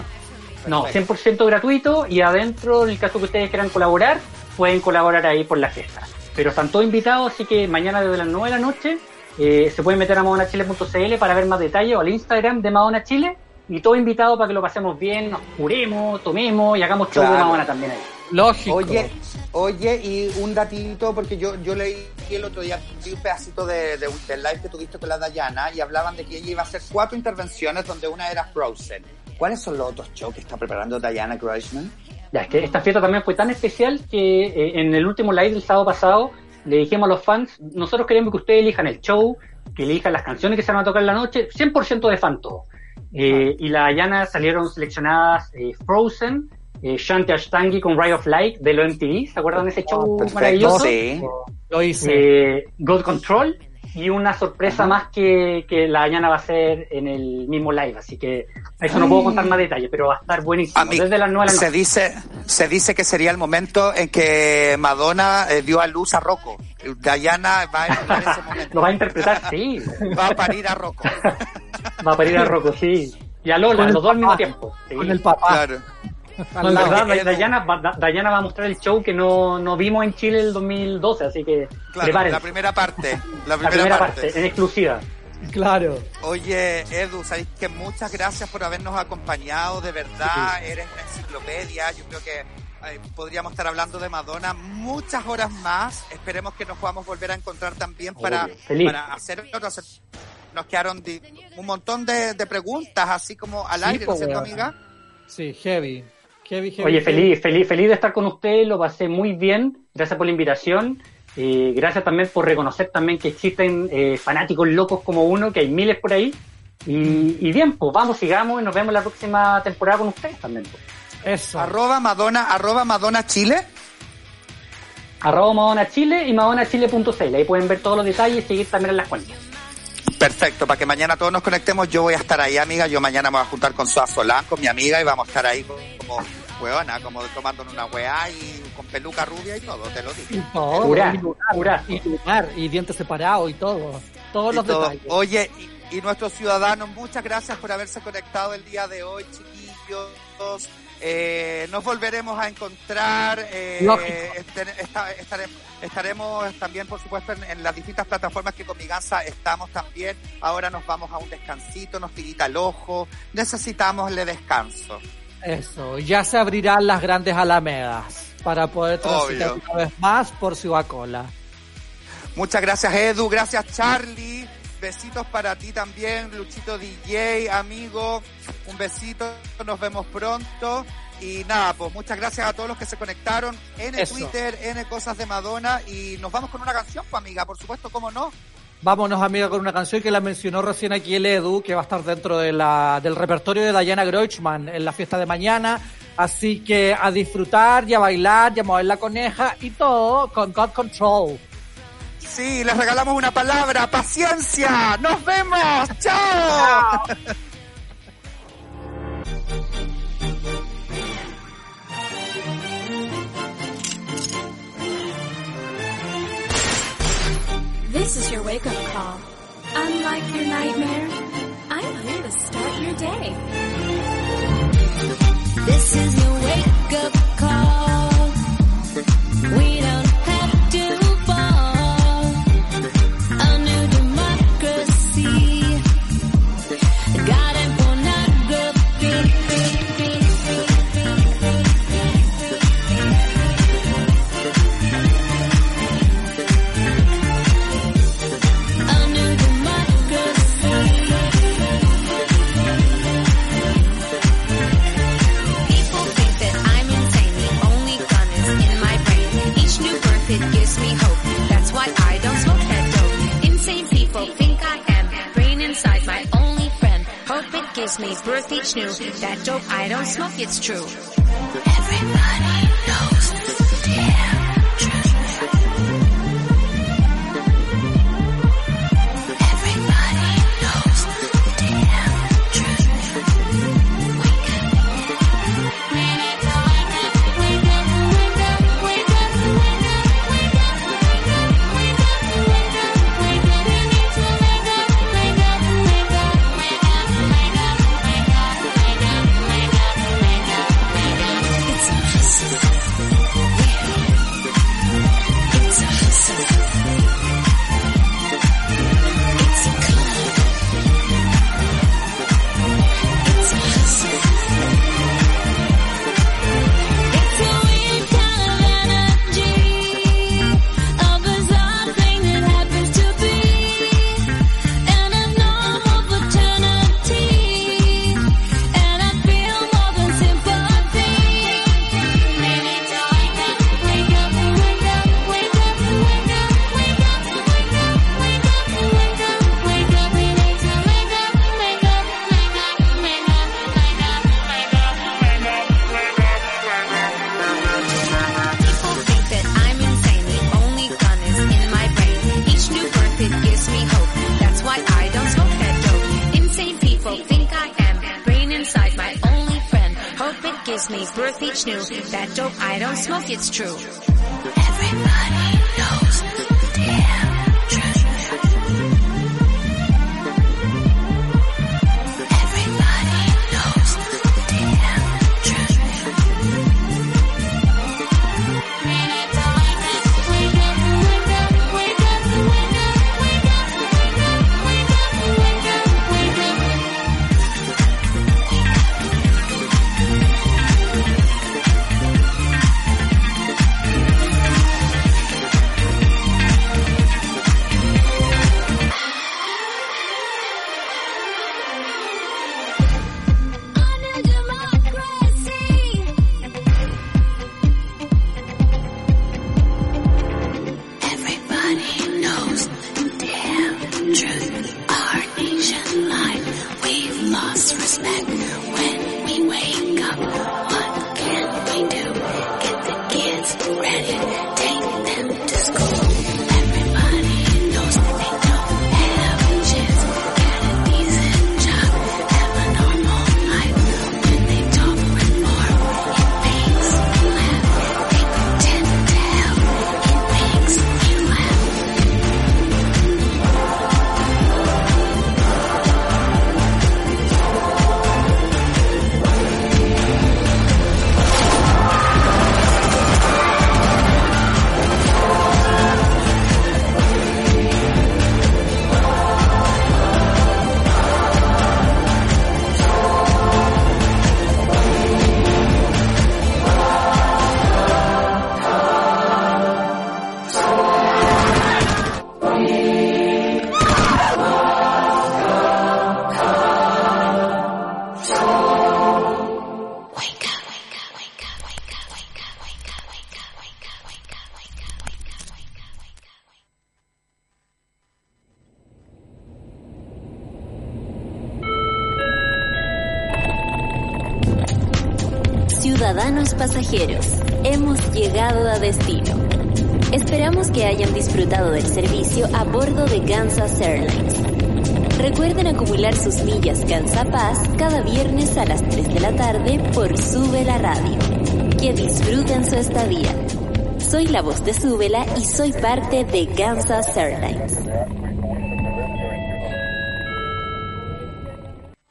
No, Perfecto. 100% gratuito y adentro, en el caso que ustedes quieran colaborar, pueden colaborar ahí por la fiesta. Pero están todos invitados, así que mañana desde las 9 de la noche eh, se pueden meter a madonachile.cl para ver más detalles o al Instagram de Madonna Chile y todo invitado para que lo pasemos bien, nos curemos, tomemos y hagamos show de Claro. Madonna también ahí. Lógico. Oye, oye, y un datito, porque yo, yo leí el otro día vi un pedacito de, de- del live que tuviste con la Dayana y hablaban de que ella iba a hacer cuatro intervenciones donde una era Frozen. ¿Cuáles son los otros shows que está preparando Diana Grossman? Ya, es que esta fiesta también fue tan especial que eh, en el último live del sábado pasado le dijimos a los fans, nosotros queremos que ustedes elijan el show, que elijan las canciones que se van a tocar en la noche, 100% de fan todo. Eh, y la Dayana salieron seleccionadas eh, Frozen, eh, Shanti Ashtangi con Ray of Light de lo MTV, ¿se acuerdan de ese show perfecto, maravilloso? sí. Lo hice. eh, God Control y una sorpresa más que, que la mañana va a hacer en el mismo live, así que a eso no puedo contar más detalles, pero va a estar buenísimo. A mí Desde las 9 de la se dice, se dice que sería el momento en que Madonna eh, dio a luz a Rocco. Diana va a ese (laughs) momento. Lo va a interpretar, sí. (laughs) Va a parir a Rocco. Va a parir a Rocco, sí. Y a Lola, los dos al mismo tiempo. sí. Con el papá. Claro. Al lado. verdad. Dayana, va- Dayana va a mostrar el show que no, no vimos en Chile el 2012, así que Claro, prepárense. la primera parte. La La primera, primera parte. parte, en exclusiva. Claro. Oye, Edu, sabéis que muchas gracias por habernos acompañado, de verdad, eres una enciclopedia, yo creo que eh, podríamos estar hablando de Madonna muchas horas más, esperemos que nos podamos volver a encontrar también para, feliz. para hacer otros... Nos quedaron un montón de, de preguntas, así como al Sí, aire, ¿no es cierto, amiga? Sí, heavy. Heavy, heavy. Oye, feliz, feliz, feliz de estar con usted, lo pasé muy bien, gracias por la invitación, eh, gracias también por reconocer también que existen eh, fanáticos locos como uno, que hay miles por ahí, y, y bien, pues vamos, sigamos y nos vemos la próxima temporada con ustedes también. pues. Eso. Arroba Madonna, arroba Madonna Chile. Arroba Madonna Chile y madonnachile.cl, ahí pueden ver todos los detalles y seguir también en las cuentas. Perfecto, para que mañana todos nos conectemos, yo voy a estar ahí, amiga. Yo mañana me voy a juntar con Soa Solán, con mi amiga, y vamos a estar ahí como, hueona, como tomándonos una weá y con peluca rubia y todo, te lo Y digo. todo. Jurá, y lunar, jurá. y y dientes separados y todo. Todos Y los todo. detalles. Oye, y, y nuestros ciudadanos, muchas gracias por haberse conectado el día de hoy, chiquillos. Eh, nos volveremos a encontrar. eh, este- esta- estare- estaremos también, por supuesto, en, en las distintas plataformas que con mi gansa estamos también. Ahora nos vamos a un descansito, nos tirita el ojo. Necesitamos le descanso. Eso. Ya se abrirán las grandes alamedas para poder transitar Obvio. una vez más por Ciudad Cola. Muchas gracias, Edu. Gracias, Charlie. Besitos para ti también, Luchito DJ, amigo. Un besito. Nos vemos pronto. Y nada, pues muchas gracias a todos los que se conectaron en el. Twitter, en Cosas de Madonna. Y nos vamos con una canción, pues, amiga. Por supuesto, cómo no. Vámonos, amiga, con una canción que la mencionó recién aquí el Edu, que va a estar dentro de la, del repertorio de Diana Grochman en la fiesta de mañana. Así que a disfrutar y a bailar y a mover la coneja y todo con God Control. Sí, les regalamos una palabra. ¡Paciencia! ¡Nos vemos! ¡Chao! This is your wake up call. Unlike your nightmare, I'm here to start your day. This is your wake up call. We don't Gives me birth each new. That dope, I don't smoke, it's true. Everybody disfruten su estadía. Soy la voz de Súbela y soy parte de Kansas Airlines.